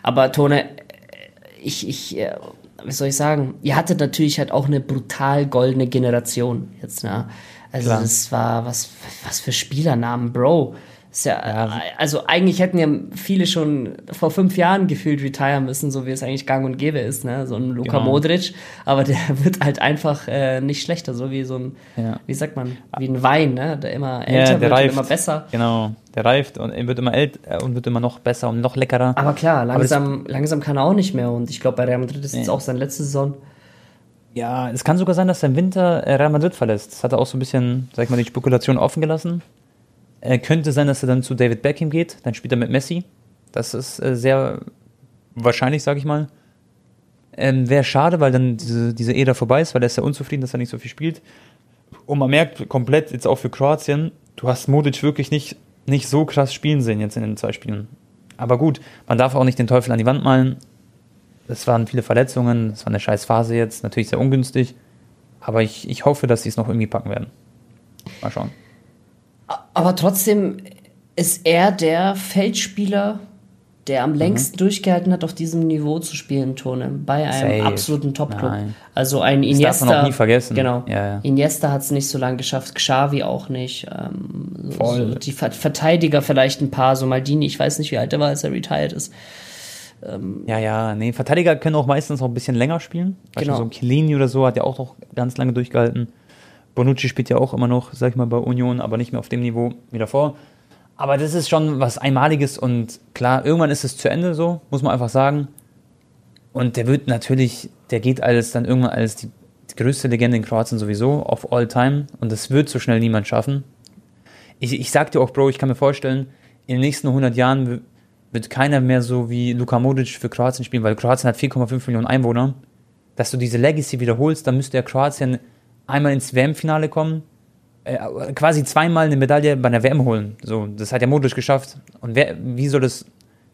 Aber Tone, äh, ich, ich, äh, wie soll ich sagen, ihr hattet natürlich halt auch eine brutal goldene Generation jetzt, ne? Also Klar. das war, was, was für Spielernamen, Bro. Ist ja, Ja. äh, also eigentlich hätten ja viele schon vor fünf Jahren gefühlt retiren müssen, so wie es eigentlich gang und gäbe ist, ne? So ein Luka Genau. Modric, aber der wird halt einfach äh, nicht schlechter, so wie so ein, Ja. wie sagt man, wie ein Wein, ne? Der immer älter wird und immer besser. Genau, der reift und wird immer älter und wird immer noch besser und noch leckerer. Aber klar, langsam, langsam kann er auch nicht mehr und ich glaube, bei Real Madrid ist jetzt Nee. auch seine letzte Saison. Ja, es kann sogar sein, dass er im Winter äh, Real Madrid verlässt. Das hat er auch so ein bisschen, sag ich mal, die Spekulation offen gelassen. Äh, könnte sein, dass er dann zu David Beckham geht, dann spielt er mit Messi. Das ist äh, sehr wahrscheinlich, sag ich mal. Ähm, Wäre schade, weil dann diese, diese Ära vorbei ist, weil er ist ja unzufrieden, dass er nicht so viel spielt. Und man merkt komplett, jetzt auch für Kroatien, du hast Modic wirklich nicht, nicht so krass spielen sehen jetzt in den zwei Spielen. Aber gut, man darf auch nicht den Teufel an die Wand malen. Es waren viele Verletzungen, es war eine scheiß Phase jetzt, natürlich sehr ungünstig. Aber ich, ich hoffe, dass sie es noch irgendwie packen werden. Mal schauen. Aber trotzdem ist er der Feldspieler, der am längsten durchgehalten hat, auf diesem Niveau zu spielen, Tone, bei einem Safe. absoluten Top-Club. Also ein darf Iniesta. man auch nie vergessen. Genau. Ja, ja. Iniesta hat es nicht so lange geschafft, Xavi auch nicht. Ähm, Voll. so die Ver Verteidiger vielleicht ein paar, so Maldini, ich weiß nicht, wie alt er war, als er retired ist. Ja, ja, nee, Verteidiger können auch meistens auch ein bisschen länger spielen. Genau. so ein Chiellini oder so hat ja auch noch ganz lange durchgehalten. Bonucci spielt ja auch immer noch, sag ich mal, bei Union, aber nicht mehr auf dem Niveau wie davor. Aber das ist schon was Einmaliges und klar, irgendwann ist es zu Ende so, muss man einfach sagen. Und der wird natürlich, der geht als dann irgendwann als die, die größte Legende in Kroatien sowieso, auf all time. Und das wird so schnell niemand schaffen. Ich, ich sag dir auch, Bro, ich kann mir vorstellen, in den nächsten 100 Jahren wird keiner mehr so wie Luka Modric für Kroatien spielen, weil Kroatien hat 4,5 Millionen Einwohner. Dass du diese Legacy wiederholst, dann müsste ja Kroatien einmal ins WM-Finale kommen, äh, quasi zweimal eine Medaille bei einer WM holen. So, das hat ja Modric geschafft. Und wer, wie soll das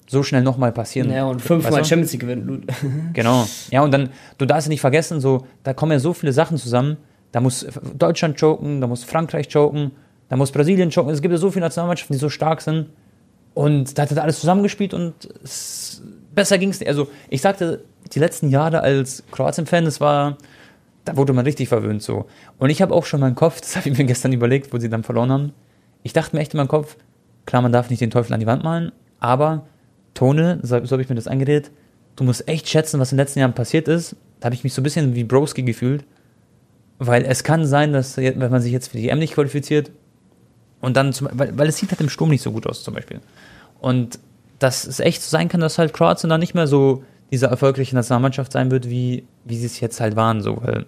so schnell nochmal passieren? Ja, und fünfmal Weißt du? Champions League gewinnen. Genau. Ja, und dann, du darfst nicht vergessen, so, da kommen ja so viele Sachen zusammen. Da muss Deutschland choken, da muss Frankreich choken, da muss Brasilien choken. Es gibt ja so viele Nationalmannschaften, die so stark sind. Und da hat er alles zusammengespielt und es, besser ging es nicht. Also, ich sagte, die letzten Jahre als Kroatien-Fan, das war, da wurde man richtig verwöhnt so. Und ich habe auch schon meinen Kopf, das habe ich mir gestern überlegt, wo sie dann verloren haben. Ich dachte mir echt in meinem Kopf, klar, man darf nicht den Teufel an die Wand malen, aber Tone, so, so habe ich mir das angeredet, du musst echt schätzen, was in den letzten Jahren passiert ist. Da habe ich mich so ein bisschen wie Broski gefühlt. Weil es kann sein, dass, wenn man sich jetzt für die EM nicht qualifiziert, und dann, zum, weil, weil es sieht halt im Sturm nicht so gut aus, zum Beispiel. Und dass es echt so sein kann, dass halt Kroatien dann nicht mehr so diese erfolgreiche Nationalmannschaft sein wird, wie, wie sie es jetzt halt waren. So. Weil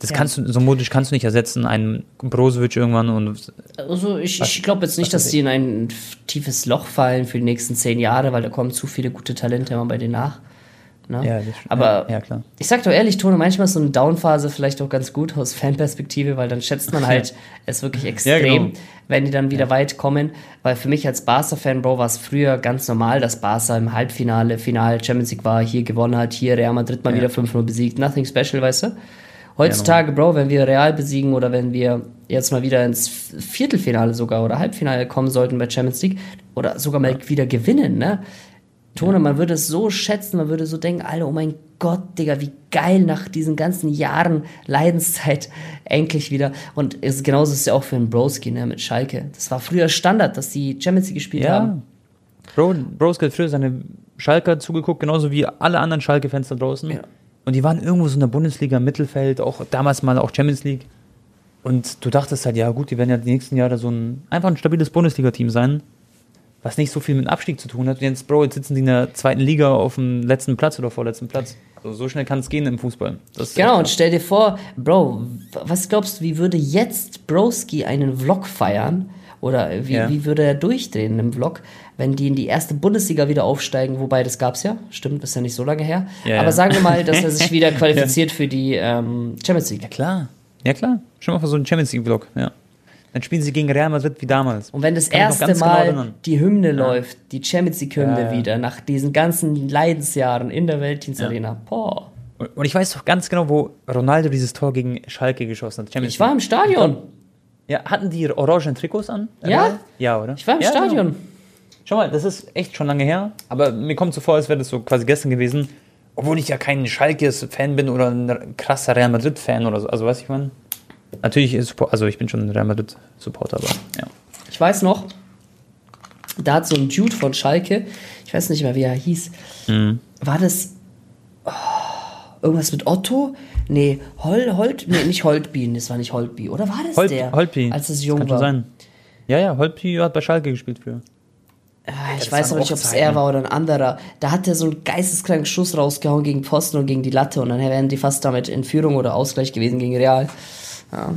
Das Ja. kannst du, so modisch kannst du nicht ersetzen, einen Brozovic irgendwann und Also ich, ich glaube jetzt nicht, dass ist die in ein tiefes Loch fallen für die nächsten zehn Jahre, weil da kommen zu viele gute Talente immer bei denen nach. Ne? ja, das, Aber ja, ja, klar. ich sag doch ehrlich, Tone, manchmal ist so eine Downphase vielleicht auch ganz gut aus Fanperspektive, weil dann schätzt man halt es wirklich extrem, genau. wenn die dann wieder weit kommen. Weil für mich als Barca-Fan, Bro, war es früher ganz normal, dass Barca im Halbfinale, Final Champions League war, hier gewonnen hat, hier Real Madrid mal Ja. wieder 5-0 besiegt. Nothing special, weißt du? Heutzutage, Bro, wenn wir Real besiegen oder wenn wir jetzt mal wieder ins Viertelfinale sogar oder Halbfinale kommen sollten bei Champions League oder sogar mal wieder gewinnen, ne? Tone, man würde es so schätzen, man würde so denken, Alter, oh mein Gott, Digga, wie geil nach diesen ganzen Jahren Leidenszeit endlich wieder. Und es, genauso ist es ja auch für einen Broski, ne, mit Schalke. Das war früher Standard, dass die Champions League gespielt Ja. haben. Bro, Bros hat früher seine Schalker zugeguckt, genauso wie alle anderen Schalke-Fans da draußen. Ja. Und die waren irgendwo so in der Bundesliga, im Mittelfeld, auch damals mal auch Champions League. Und du dachtest halt, ja gut, die werden ja die nächsten Jahre so ein, einfach ein stabiles Bundesliga-Team sein, was nicht so viel mit Abstieg zu tun hat. Und jetzt, Bro, jetzt sitzen die in der zweiten Liga auf dem letzten Platz oder vorletzten Platz. Also so schnell kann es gehen im Fußball. Genau, und stell dir vor, Bro, was glaubst du, wie würde jetzt Broski einen Vlog feiern? Oder wie, Ja. wie würde er durchdrehen im Vlog, wenn die in die erste Bundesliga wieder aufsteigen? Wobei, das gab's ja, stimmt, ist ja nicht so lange her. Ja, Aber ja. sagen wir mal, dass er sich wieder qualifiziert für die ähm, Champions League. Klar. Ja, klar. Schon mal für so einen Champions League-Vlog, ja. Dann spielen sie gegen Real Madrid wie damals. Und wenn das Kann erste genau Mal erinnern. die Hymne läuft, die Champions League-Hymne Ja, ja. wieder, nach diesen ganzen Leidensjahren in der Weltdienstarena, boah. Und und ich weiß doch ganz genau, wo Ronaldo dieses Tor gegen Schalke geschossen hat. Champions Ich war im Stadion. Ja, hatten die orangen Trikots an? Ja. Ja, oder? Ich war im ja, Stadion. Genau. Schau mal, das ist echt schon lange her, aber mir kommt so vor, als wäre das so quasi gestern gewesen. Obwohl ich ja kein Schalke-Fan bin oder ein krasser Real Madrid-Fan oder so. Also, weiß ich man. Natürlich ist, also ich bin schon ein Real Madrid-Supporter, aber ja. Ich weiß noch, da hat so ein Dude von Schalke, ich weiß nicht mehr, wie er hieß, Mhm. war das oh, irgendwas mit Otto? Nee, Hol, Holt, nee, nicht Holtby, das war nicht Holtby, oder war das Holt, der? Holtby. Als es Das jung kann war. schon sein. Ja, ja, Holtby hat bei Schalke gespielt früher. Ah, ich das weiß aber nicht, ob es er war oder ein anderer. Da hat er so einen geisteskranken Schuss rausgehauen gegen Posten und gegen die Latte und dann wären die fast damit in Führung oder Ausgleich gewesen gegen Real. Ja,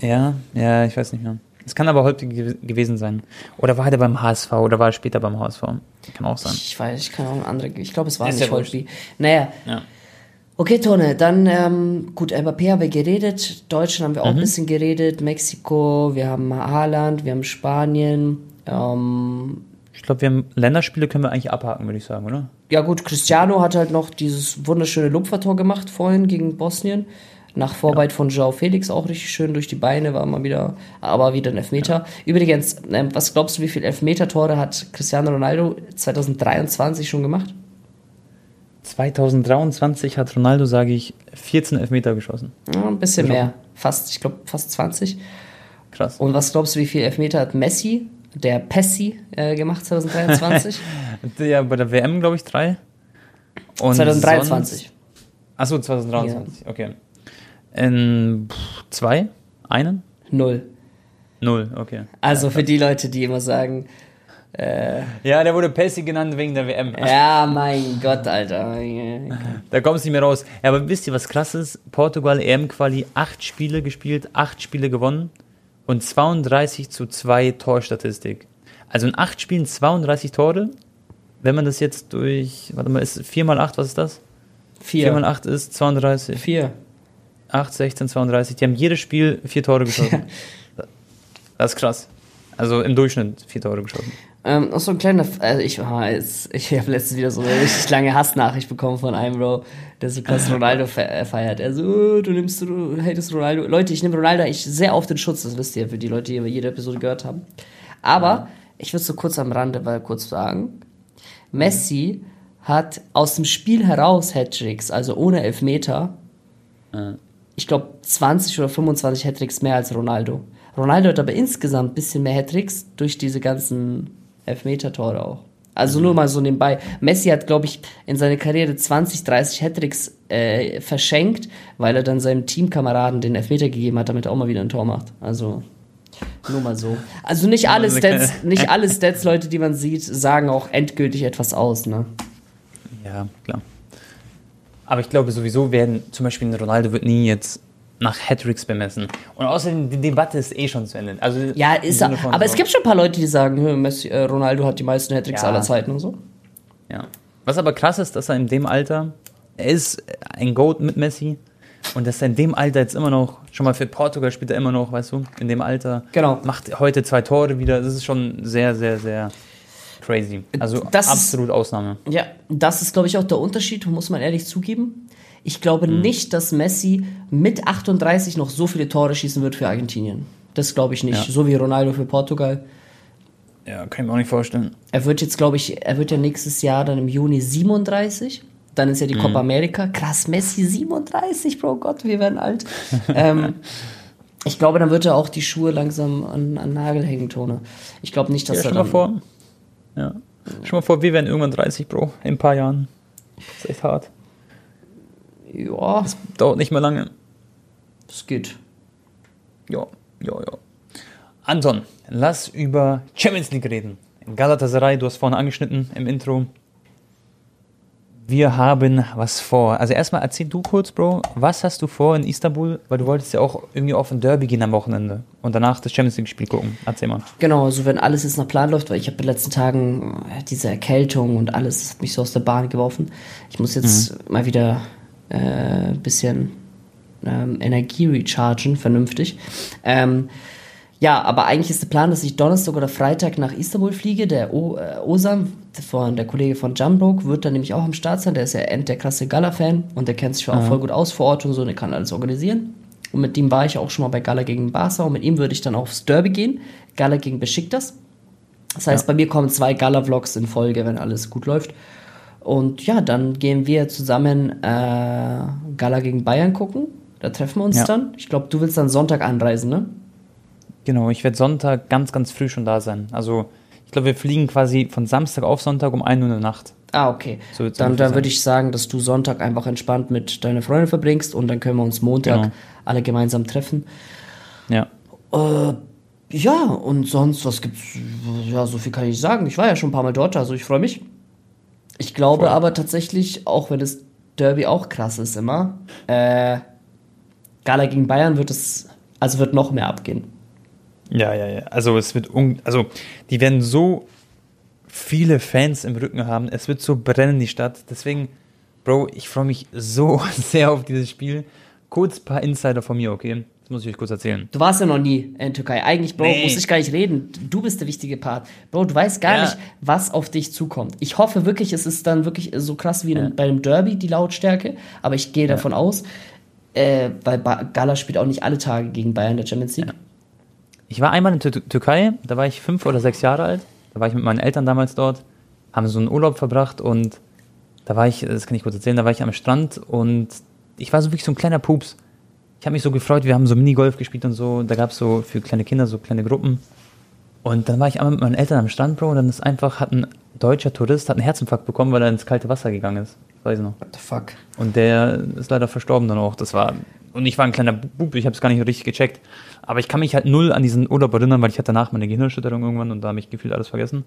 Ja, ja, ich weiß nicht mehr. Es kann aber gew gewesen sein. Oder war der beim HSV oder war er später beim HSV? Kann auch sein. ich weiß, ich kann auch ein anderer, ich glaube, es war Ist nicht. Holtby. Naja, Ja. Okay, Tone, dann, ähm, gut, Mbappé haben wir geredet, Deutschland haben wir Mhm. auch ein bisschen geredet, Mexiko, wir haben Haaland, wir haben Spanien, ähm, Ich glaube, wir haben Länderspiele können wir eigentlich abhaken, würde ich sagen, oder? ja gut, Cristiano hat halt noch dieses wunderschöne Lupfertor gemacht vorhin gegen Bosnien, nach Vorarbeit von Joao Felix, auch richtig schön durch die Beine, war mal wieder, aber wieder ein Elfmeter. Übrigens, ähm, was glaubst du, wie viele Elfmeter-Tore hat Cristiano Ronaldo 2023 schon gemacht? 2023 hat Ronaldo, sage ich, 14 Elfmeter geschossen. Ja, ein bisschen Ja. mehr, fast, ich glaube fast 20. Krass. Und was glaubst du, wie viel Elfmeter hat Messi, der Pessi, äh, gemacht 2023? Ja, bei der WM, glaube ich, drei. Und 2023. Achso, 2023, okay. In zwei? Einen? Null. Null, okay. Also für die Leute, die immer sagen, Ja, der wurde Pessi genannt wegen der WM. ja, mein Gott, Alter. Da kommst du nicht mehr raus. Ja, aber wisst ihr, was krass ist? Portugal EM-Quali, acht Spiele gespielt, acht Spiele gewonnen und 32 zu 2 Torstatistik. Also in acht Spielen 32 Tore. Wenn man das jetzt durch, warte mal, ist 4 mal 8, was ist das? 4 mal Vier. 8 ist 32. Vier. 8, 16, 32. Die haben jedes Spiel vier Tore geschossen. das ist krass. Also im Durchschnitt vier Tore geschossen. Ähm, noch so ein kleiner, also ich, ah, jetzt, ich habe letztens wieder so eine richtig lange Hassnachricht bekommen von einem Bro, der so krass Ronaldo fe äh, feiert. Er so, oh, du nimmst, du hatest Ronaldo. Leute, ich nehme Ronaldo eigentlich sehr auf den Schutz, das wisst ihr, für die Leute, die jede Episode gehört haben. Aber ich würde so kurz am Rande mal kurz sagen, Messi hat aus dem Spiel heraus Hattricks, also ohne Elfmeter, ich glaube 20 oder 25 Hattricks mehr als Ronaldo. Ronaldo hat aber insgesamt ein bisschen mehr Hattricks durch diese ganzen Elfmeter-Tore auch. Also nur mal so nebenbei. Messi hat, glaube ich, in seiner Karriere 20, 30 Hattricks äh, verschenkt, weil er dann seinem Teamkameraden den Elfmeter gegeben hat, damit er auch mal wieder ein Tor macht. Also nur mal so. Also nicht alle Stats, nicht alle Stats, Leute, die man sieht, sagen auch endgültig etwas aus, ne? Ja, klar. Aber ich glaube sowieso werden, zum Beispiel Ronaldo wird nie jetzt nach Hattricks bemessen. Und außerdem, die Debatte ist eh schon zu Ende. Also Ja, ist er, aber es gibt schon ein paar Leute, die sagen, "Hö, Messi, äh, Ronaldo hat die meisten Hattricks Ja. aller Zeiten und so. Ja. Was aber krass ist, dass er in dem Alter, er ist ein Goat mit Messi und dass er in dem Alter jetzt immer noch, schon mal für Portugal spielt er immer noch, weißt du, in dem Alter. Genau. Macht heute zwei Tore wieder. Das ist schon sehr, sehr, sehr crazy. Also Das ist- absolut Ausnahme. Ja, das ist, glaube ich, auch der Unterschied, muss man ehrlich zugeben. Ich glaube Mhm. nicht, dass Messi mit 38 noch so viele Tore schießen wird für Argentinien. Das glaube ich nicht. Ja. So wie Ronaldo für Portugal. Ja, kann ich mir auch nicht vorstellen. Er wird jetzt, glaube ich, er wird ja nächstes Jahr dann im Juni 37. Dann ist ja die Mhm. Copa America. Krass, Messi 37, Bro Gott, wir werden alt. ähm, ich glaube, dann wird er auch die Schuhe langsam an, an Nagel hängen, Tone. Ich glaube nicht, dass Ja, er dann, vor. Ja. Schon mal vor, wir werden irgendwann 30, Bro. In ein paar Jahren. Das ist echt hart. Ja, Dauert nicht mehr lange. es geht. Ja, ja, ja. Anton, lass über Champions League reden. Galatasaray, du hast vorne angeschnitten im Intro. Wir haben was vor. Also erstmal erzähl du kurz, Bro, was hast du vor in Istanbul? Weil du wolltest ja auch irgendwie auf ein Derby gehen am Wochenende und danach das Champions League Spiel gucken. Erzähl mal. Genau, also wenn alles jetzt nach Plan läuft, weil ich habe in den letzten Tagen äh, diese Erkältung und alles hat mich so aus der Bahn geworfen. Ich muss jetzt mal wieder äh, ein bisschen ähm, Energie rechargen, vernünftig. Ähm, ja, aber eigentlich ist der Plan, dass ich Donnerstag oder Freitag nach Istanbul fliege. Der o äh, Osan, von, der Kollege von Jambrook, wird dann nämlich auch am Start sein. Der ist ja end der krasse Gala-Fan und der kennt sich auch voll gut aus vor Ort und so, und der kann alles organisieren. Und mit dem war ich auch schon mal bei Gala gegen Barca und mit ihm würde ich dann aufs Derby gehen. Gala gegen Besiktas. Das heißt, bei mir kommen zwei Gala-Vlogs in Folge, wenn alles gut läuft. Und ja, dann gehen wir zusammen äh, Gala gegen Bayern gucken. Da treffen wir uns Ja. dann. Ich glaube, du willst dann Sonntag anreisen, ne? Genau, ich werde Sonntag ganz, ganz früh schon da sein. Also ich glaube, wir fliegen quasi von Samstag auf Sonntag um 1 Uhr in der Nacht. Ah, okay. So dann dann würde ich sagen, dass du Sonntag einfach entspannt mit deiner Freundin verbringst und dann können wir uns Montag Genau. alle gemeinsam treffen. Ja. Ja, und sonst, was gibt's? Ja, so viel kann ich sagen. Ich war ja schon ein paar Mal dort, also ich freue mich. Ich glaube Voll. aber tatsächlich, auch wenn das Derby auch krass ist immer, äh, Gala gegen Bayern wird es, also wird noch mehr abgehen. Ja, ja, ja. Also es wird un also die werden so viele Fans im Rücken haben. Es wird so brennen die Stadt. Deswegen, Bro, ich freue mich so sehr auf dieses Spiel. Kurz ein paar Insider von mir, okay? Das muss ich euch kurz erzählen. Du warst ja noch nie in Türkei. Eigentlich, Bro, Nee. muss ich gar nicht reden. Du bist der wichtige Part. Bro, du weißt gar Ja. nicht, was auf dich zukommt. Ich hoffe wirklich, es ist dann wirklich so krass wie in, bei einem Derby, die Lautstärke. Aber ich gehe davon aus, äh, weil ba Gala spielt auch nicht alle Tage gegen Bayern in der Champions League. Ich war einmal in der Tür- Türkei, da war ich fünf oder sechs Jahre alt. Da war ich mit meinen Eltern damals dort, haben so einen Urlaub verbracht und da war ich, das kann ich kurz erzählen, da war ich am Strand und ich war so wirklich so ein kleiner Pups. Ich habe mich so gefreut, wir haben so Minigolf gespielt und so. Da gab es so für kleine Kinder so kleine Gruppen. Und dann war ich einmal mit meinen Eltern am Strand, Bro, und dann ist einfach, hat ein deutscher Tourist, hat einen Herzinfarkt bekommen, weil er ins kalte Wasser gegangen ist. Weiß ich noch. What the fuck? Und der ist leider verstorben dann auch. Das war. Und ich war ein kleiner Bub, ich habe es gar nicht richtig gecheckt. Aber ich kann mich halt null an diesen Urlaub erinnern, weil ich hatte danach meine Gehirnerschütterung irgendwann und da habe ich gefühlt alles vergessen.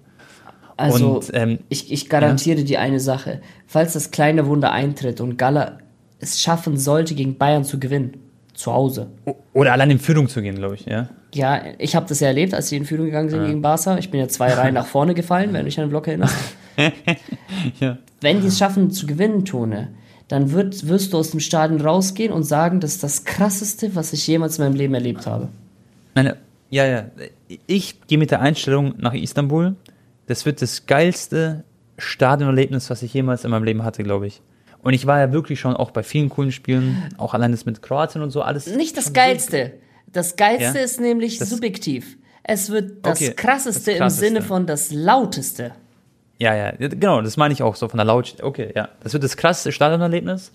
Also, und ähm, ich, ich garantiere dir eine Sache. Falls das kleine Wunder eintritt und Gala es schaffen sollte, gegen Bayern zu gewinnen, zu Hause. oder allein in Führung zu gehen, glaube ich, ja. Ja, ich habe das ja erlebt, als sie in Führung gegangen sind gegen Barca. Ich bin ja zwei Reihen nach vorne gefallen, wenn du dich an den Block erinnerst. ja. Wenn die es schaffen zu gewinnen, Tone, dann wird, wirst du aus dem Stadion rausgehen und sagen, das ist das krasseste, was ich jemals in meinem Leben erlebt habe. Meine, ja, ja. Ich gehe mit der Einstellung nach Istanbul. Das wird das geilste Stadionerlebnis, was ich jemals in meinem Leben hatte, glaube ich. Und ich war ja wirklich schon auch bei vielen coolen Spielen, auch allein das mit Kroatien und so, alles. Nicht das Geilste. Das Geilste Ja? ist nämlich Das- subjektiv. Es wird das Okay, krasseste das im Krasseste. Sinne von das lauteste. Ja, ja, genau, das meine ich auch so von der Lautstärke. Okay, ja. Das wird das krasseste Stadionerlebnis.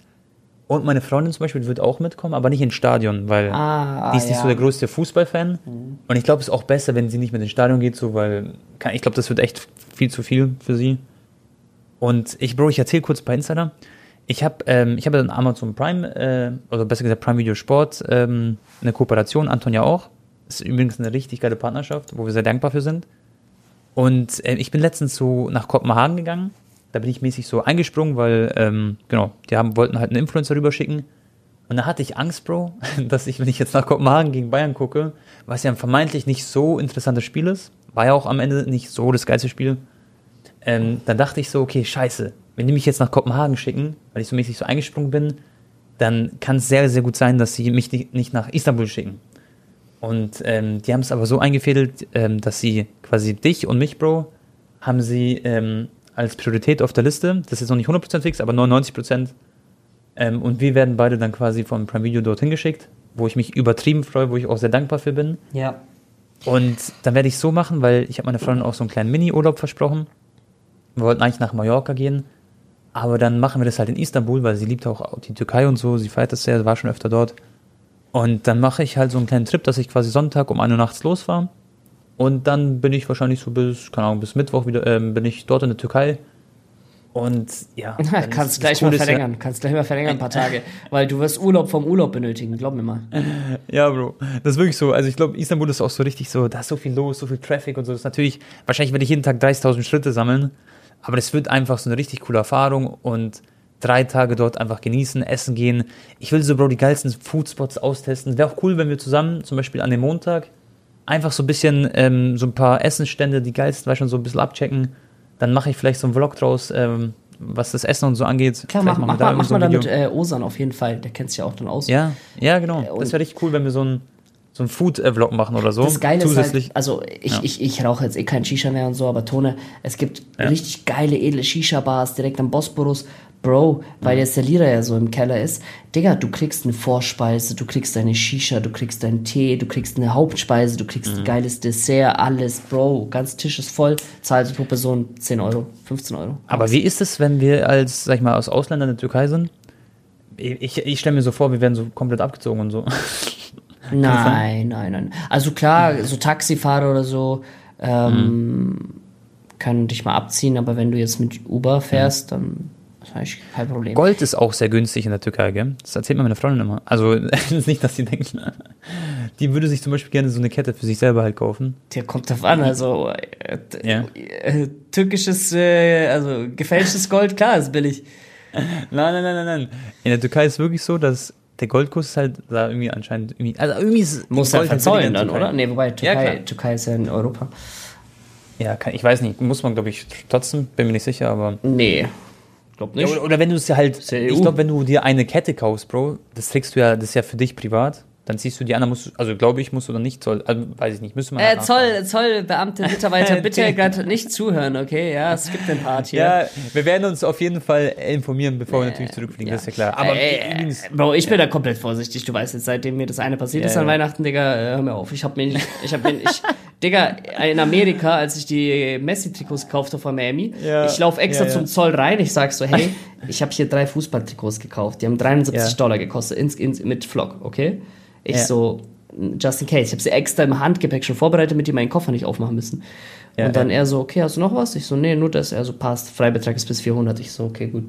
Und meine Freundin zum Beispiel wird auch mitkommen, aber nicht ins Stadion, weil Ah, die ist nicht ja. so der größte Fußballfan. Und ich glaube, es ist auch besser, wenn sie nicht mit ins Stadion geht, so, weil ich glaube, das wird echt viel zu viel für sie. Und ich, Bro, ich erzähle kurz bei Insider. Ich habe ähm, ich habe dann Amazon Prime, äh, oder besser gesagt Prime Video Sport, ähm, eine Kooperation, Anton ja auch. Ist übrigens eine richtig geile Partnerschaft, wo wir sehr dankbar für sind. Und äh, ich bin letztens so nach Kopenhagen gegangen. Da bin ich mäßig so eingesprungen, weil, ähm, genau, die haben, wollten halt einen Influencer rüberschicken. Und da hatte ich Angst, Bro, dass ich, wenn ich jetzt nach Kopenhagen gegen Bayern gucke, was ja ein vermeintlich nicht so interessantes Spiel ist, war ja auch am Ende nicht so das geilste Spiel, ähm, dann dachte ich so, okay, scheiße, wenn die mich jetzt nach Kopenhagen schicken, weil ich so mäßig so eingesprungen bin, dann kann es sehr, sehr gut sein, dass sie mich nicht nach Istanbul schicken. Und ähm, die haben es aber so eingefädelt, ähm, dass sie quasi dich und mich, Bro, haben sie ähm, als Priorität auf der Liste. Das ist noch nicht 100% fix, aber 99%. Ähm, und wir werden beide dann quasi vom Prime Video dorthin geschickt, wo ich mich übertrieben freue, wo ich auch sehr dankbar für bin. Ja. Und dann werde ich es so machen, weil ich habe meiner Freundin auch so einen kleinen Mini-Urlaub versprochen. Wir wollten eigentlich nach Mallorca gehen, aber dann machen wir das halt in Istanbul, weil sie liebt auch die Türkei und so, sie feiert das sehr, war schon öfter dort. Und dann mache ich halt so einen kleinen Trip, dass ich quasi Sonntag um 1 Uhr nachts losfahre. Und dann bin ich wahrscheinlich so bis, keine Ahnung, bis Mittwoch wieder, ähm, bin ich dort in der Türkei. Und ja. kannst gleich mal verlängern, ja, kannst gleich mal verlängern ein paar Tage, weil du wirst Urlaub vom Urlaub benötigen, glaub mir mal. Ja, Bro, das ist wirklich so. Also ich glaube, Istanbul ist auch so richtig so, da ist so viel los, so viel Traffic und so. Das ist natürlich, wahrscheinlich werde ich jeden Tag 30.000 Schritte sammeln, aber das wird einfach so eine richtig coole Erfahrung und drei Tage dort einfach genießen, essen gehen. Ich will so, Bro, die geilsten Foodspots austesten. Wäre auch cool, wenn wir zusammen, zum Beispiel an dem Montag, einfach so ein bisschen, ähm, so ein paar Essensstände, die geilsten, weil schon so ein bisschen abchecken. Dann mache ich vielleicht so einen Vlog draus, ähm, was das Essen und so angeht. Klar, mach, mach, mach, mach so mal damit äh, Osan auf jeden Fall, der kennt sich ja auch dann aus. Ja, ja, genau. Äh, das wäre richtig cool, wenn wir so ein so ein Food-Vlog machen oder so. Das Geile Zusätzlich. ist halt, also ich, ja. ich, ich rauche jetzt eh kein Shisha mehr und so, aber Tone, es gibt ja. richtig geile, edle Shisha-Bars direkt am Bosporus, Bro, weil jetzt der Lira ja so im Keller ist, Digga, du kriegst eine Vorspeise, du kriegst deine Shisha, du kriegst deinen Tee, du kriegst eine Hauptspeise, du kriegst mhm. ein geiles Dessert, alles, Bro, ganz Tisch ist voll, zahlst pro Person 10 Euro, 15 Euro. Aber wie ist es, wenn wir als, sag ich mal, aus Ausländern in der Türkei sind? Ich, ich stelle mir so vor, wir werden so komplett abgezogen und so. nein, nein, nein. Also klar, so Taxifahrer oder so, ähm, mhm. können dich mal abziehen, aber wenn du jetzt mit Uber fährst, mhm. dann das ist kein Problem. Gold ist auch sehr günstig in der Türkei, gell? Das erzählt mir meine Freundin immer. Also, nicht, dass sie denkt, die würde sich zum Beispiel gerne so eine Kette für sich selber halt kaufen. Der kommt drauf an, also äh, ja. äh, türkisches, äh, also gefälschtes Gold, klar, ist billig. Nein, nein, nein, nein, nein. In der Türkei ist es wirklich so, dass der Goldkurs ist halt da irgendwie anscheinend irgendwie, also irgendwie ist muss er halt verzollen dann, oder? Nee, wobei Türkei, ja, Türkei ist ja in Europa. Ja, kann, ich weiß nicht, muss man glaube ich trotzdem, bin mir nicht sicher, aber nee, Glaub nicht. Ja, oder, wenn du es ja halt, ich glaube, wenn du dir eine Kette kaufst, Bro, das trägst du ja, das ist ja für dich privat. Dann ziehst du die anderen, musst, also glaube ich, musst du dann nicht Zoll, also, weiß ich nicht, müsste man. Äh, Zoll, Zollbeamte, Mitarbeiter, bitte gerade nicht zuhören, okay? Ja, es gibt den Part hier. Ja, wir werden uns auf jeden Fall informieren, bevor wir natürlich zurückfliegen, ja. das ist ja klar. Aber äh, äh, Bro, ich bin ja. da komplett vorsichtig. Du weißt jetzt, seitdem mir das eine passiert ja, ist an Weihnachten, Digga, äh, hör mir auf. Ich hab mir, ich hab mir, ich, Digga, in Amerika, als ich die Messi-Trikots kaufte von Miami, ich laufe extra zum Zoll rein, ich sag so, hey, ich habe hier drei Fußballtrikots gekauft, die haben 73 Dollar gekostet, ins, ins, mit Flock, okay? Ich so, just in case. Ich habe sie extra im Handgepäck schon vorbereitet, damit die meinen Koffer nicht aufmachen müssen. Ja, und dann ja. er so, okay, hast du noch was? Ich so, nee, nur das. Er so, passt. Freibetrag ist bis 400. Ich so, okay, gut.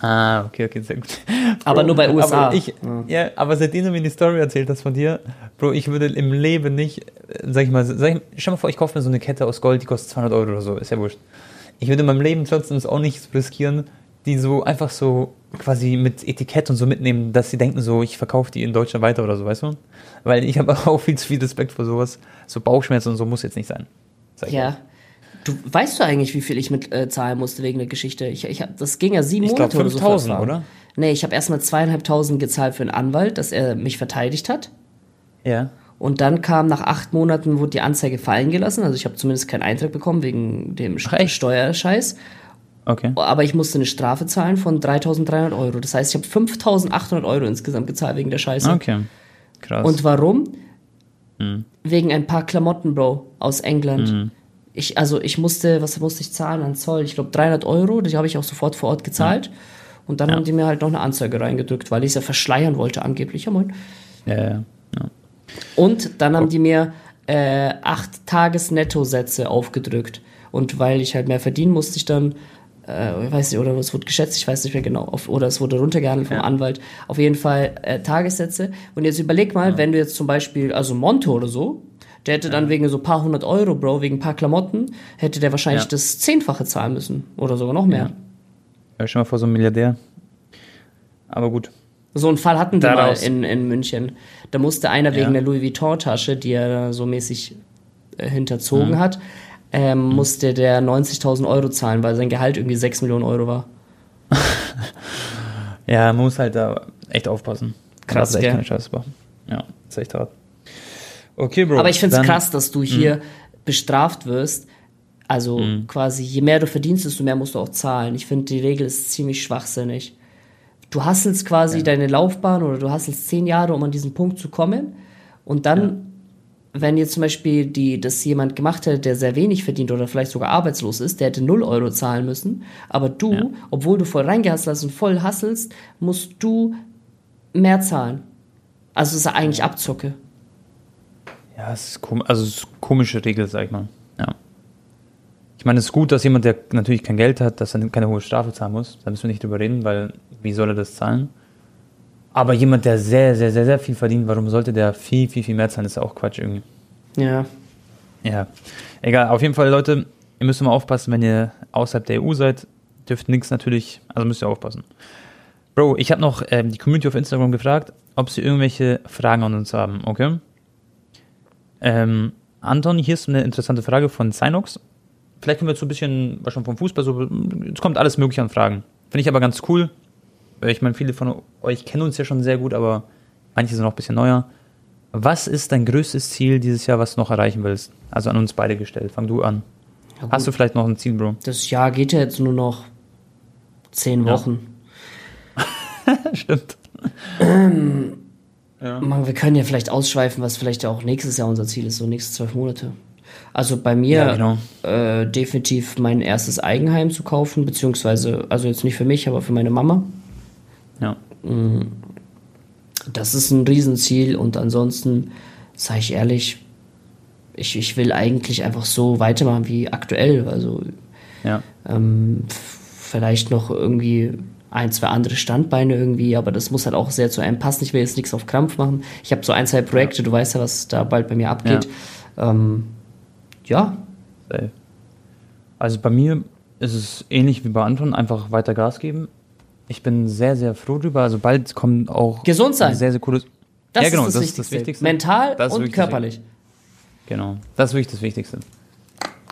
Ah, okay, okay, sehr gut. aber nur bei USA. Aber ich, ja. ja. aber seitdem du mir die Story erzählt hast von dir, Bro, ich würde im Leben nicht, sag ich mal, sag ich, stell mal vor, ich kaufe mir so eine Kette aus Gold, die kostet 200 Euro oder so, ist ja wurscht. Ich würde in meinem Leben trotzdem auch nicht riskieren, die so einfach so quasi mit Etikett und so mitnehmen, dass sie denken so, ich verkaufe die in Deutschland weiter oder so, weißt du? Weil ich habe auch viel zu viel Respekt vor sowas. So Bauchschmerzen und so muss jetzt nicht sein. Ja. Du weißt du eigentlich, wie viel ich mit äh, zahlen musste wegen der Geschichte? Ich, ich hab, das ging ja sieben ich Monate glaub, 5 oder so. oder? Nee, ich habe erstmal zweieinhalbtausend gezahlt für einen Anwalt, dass er mich verteidigt hat. Ja. Und dann kam nach acht Monaten, wurde die Anzeige fallen gelassen. Also ich habe zumindest keinen Eintrag bekommen wegen dem Ach, Steuerscheiß. Okay. Aber ich musste eine Strafe zahlen von 3.300 Euro. Das heißt, ich habe 5.800 Euro insgesamt gezahlt wegen der Scheiße. Okay. Krass. Und warum? Hm. Wegen ein paar Klamotten, Bro, aus England. Hm. Ich, also ich musste, was musste ich zahlen an Zoll? Ich glaube 300 Euro, die habe ich auch sofort vor Ort gezahlt. Hm. Und dann ja. haben die mir halt noch eine Anzeige reingedrückt, weil ich es ja verschleiern wollte angeblich. Ja, moin. Ja, ja. ja. Und dann haben die mir äh, acht Tages-Nettosätze aufgedrückt. Und weil ich halt mehr verdienen, musste ich dann äh, ich weiß nicht, oder es wurde geschätzt, ich weiß nicht mehr genau, auf, oder es wurde runtergehandelt vom ja. Anwalt. Auf jeden Fall äh, Tagessätze. Und jetzt überleg mal, ja. wenn du jetzt zum Beispiel, also Monte oder so, der hätte dann wegen so ein paar hundert Euro, Bro, wegen ein paar Klamotten, hätte der wahrscheinlich das Zehnfache zahlen müssen. Oder sogar noch mehr. Ja, stell mal vor, so ein Milliardär. Aber gut. So einen Fall hatten wir mal in, in München. Da musste einer Ja. wegen der Louis Vuitton-Tasche, die er so mäßig äh, hinterzogen Mhm. hat, ähm, musste der 90.000 Euro zahlen, weil sein Gehalt irgendwie 6 Millionen Euro war. Ja, man muss halt da echt aufpassen. Krass, darf echt gell? keine Scheiße. Ja, ist echt hart. Okay, Bro. Aber ich finde es krass, dass du hier Mhm. bestraft wirst. Also quasi, je mehr du verdienst, desto mehr musst du auch zahlen. Ich finde, die Regel ist ziemlich schwachsinnig. Du hasselst quasi deine Laufbahn oder du hasselst zehn Jahre, um an diesen Punkt zu kommen. Und dann, wenn jetzt zum Beispiel die, das jemand gemacht hätte, der sehr wenig verdient oder vielleicht sogar arbeitslos ist, der hätte 0 Euro zahlen müssen. Aber du, Ja. obwohl du voll reingehasselt hast und voll hasselst, musst du mehr zahlen. Also es ist eigentlich Abzocke. Ja, es ist, kom also es ist eine komische Regel, sag ich mal. Ja. Ich meine, es ist gut, dass jemand, der natürlich kein Geld hat, dass er keine hohe Strafe zahlen muss. Da müssen wir nicht drüber reden, weil wie soll er das zahlen? Aber jemand, der sehr, sehr, sehr, sehr viel verdient, warum sollte der viel, viel, viel mehr zahlen? Das ist ja auch Quatsch irgendwie. Ja. Ja, egal. Auf jeden Fall, Leute, ihr müsst immer aufpassen, wenn ihr außerhalb der EU seid, dürft nichts natürlich, also müsst ihr aufpassen. Bro, ich habe noch ähm, die Community auf Instagram gefragt, ob sie irgendwelche Fragen an uns haben, okay? Ähm, Anton, hier ist eine interessante Frage von Synox. Vielleicht können wir jetzt so ein bisschen, was schon vom Fußball, so, es kommt alles mögliche an Fragen. Finde ich aber ganz cool. Ich meine, viele von euch kennen uns ja schon sehr gut, aber manche sind noch ein bisschen neuer. Was ist dein größtes Ziel dieses Jahr, was du noch erreichen willst? Also an uns beide gestellt. Fang du an. Ja, Hast du vielleicht noch ein Ziel, Bro? Das Jahr geht ja jetzt nur noch zehn Ja. Wochen. Stimmt. Man, wir können ja vielleicht ausschweifen, was vielleicht auch nächstes Jahr unser Ziel ist, so nächste zwölf Monate. Also bei mir Ja, genau. äh, definitiv mein erstes Eigenheim zu kaufen, beziehungsweise, also jetzt nicht für mich, aber für meine Mama. Ja. Das ist ein Riesenziel und ansonsten, sage ich ehrlich, ich, ich will eigentlich einfach so weitermachen wie aktuell. Also Ja. ähm, vielleicht noch irgendwie ein, zwei andere Standbeine irgendwie, aber das muss halt auch sehr zu einem passen. Ich will jetzt nichts auf Krampf machen. Ich habe so ein, zwei Projekte, du weißt ja, was da bald bei mir abgeht. Ja, ähm, ja. Also bei mir ist es ähnlich wie bei Anton, einfach weiter Gas geben. Ich bin sehr, sehr froh drüber. Also bald kommen auch Gesund sein. sehr, sehr cooles. das, ja, genau, ist, das, das Wichtigste. ist das Wichtigste. Mental und körperlich. Genau, das ist wirklich das Wichtigste.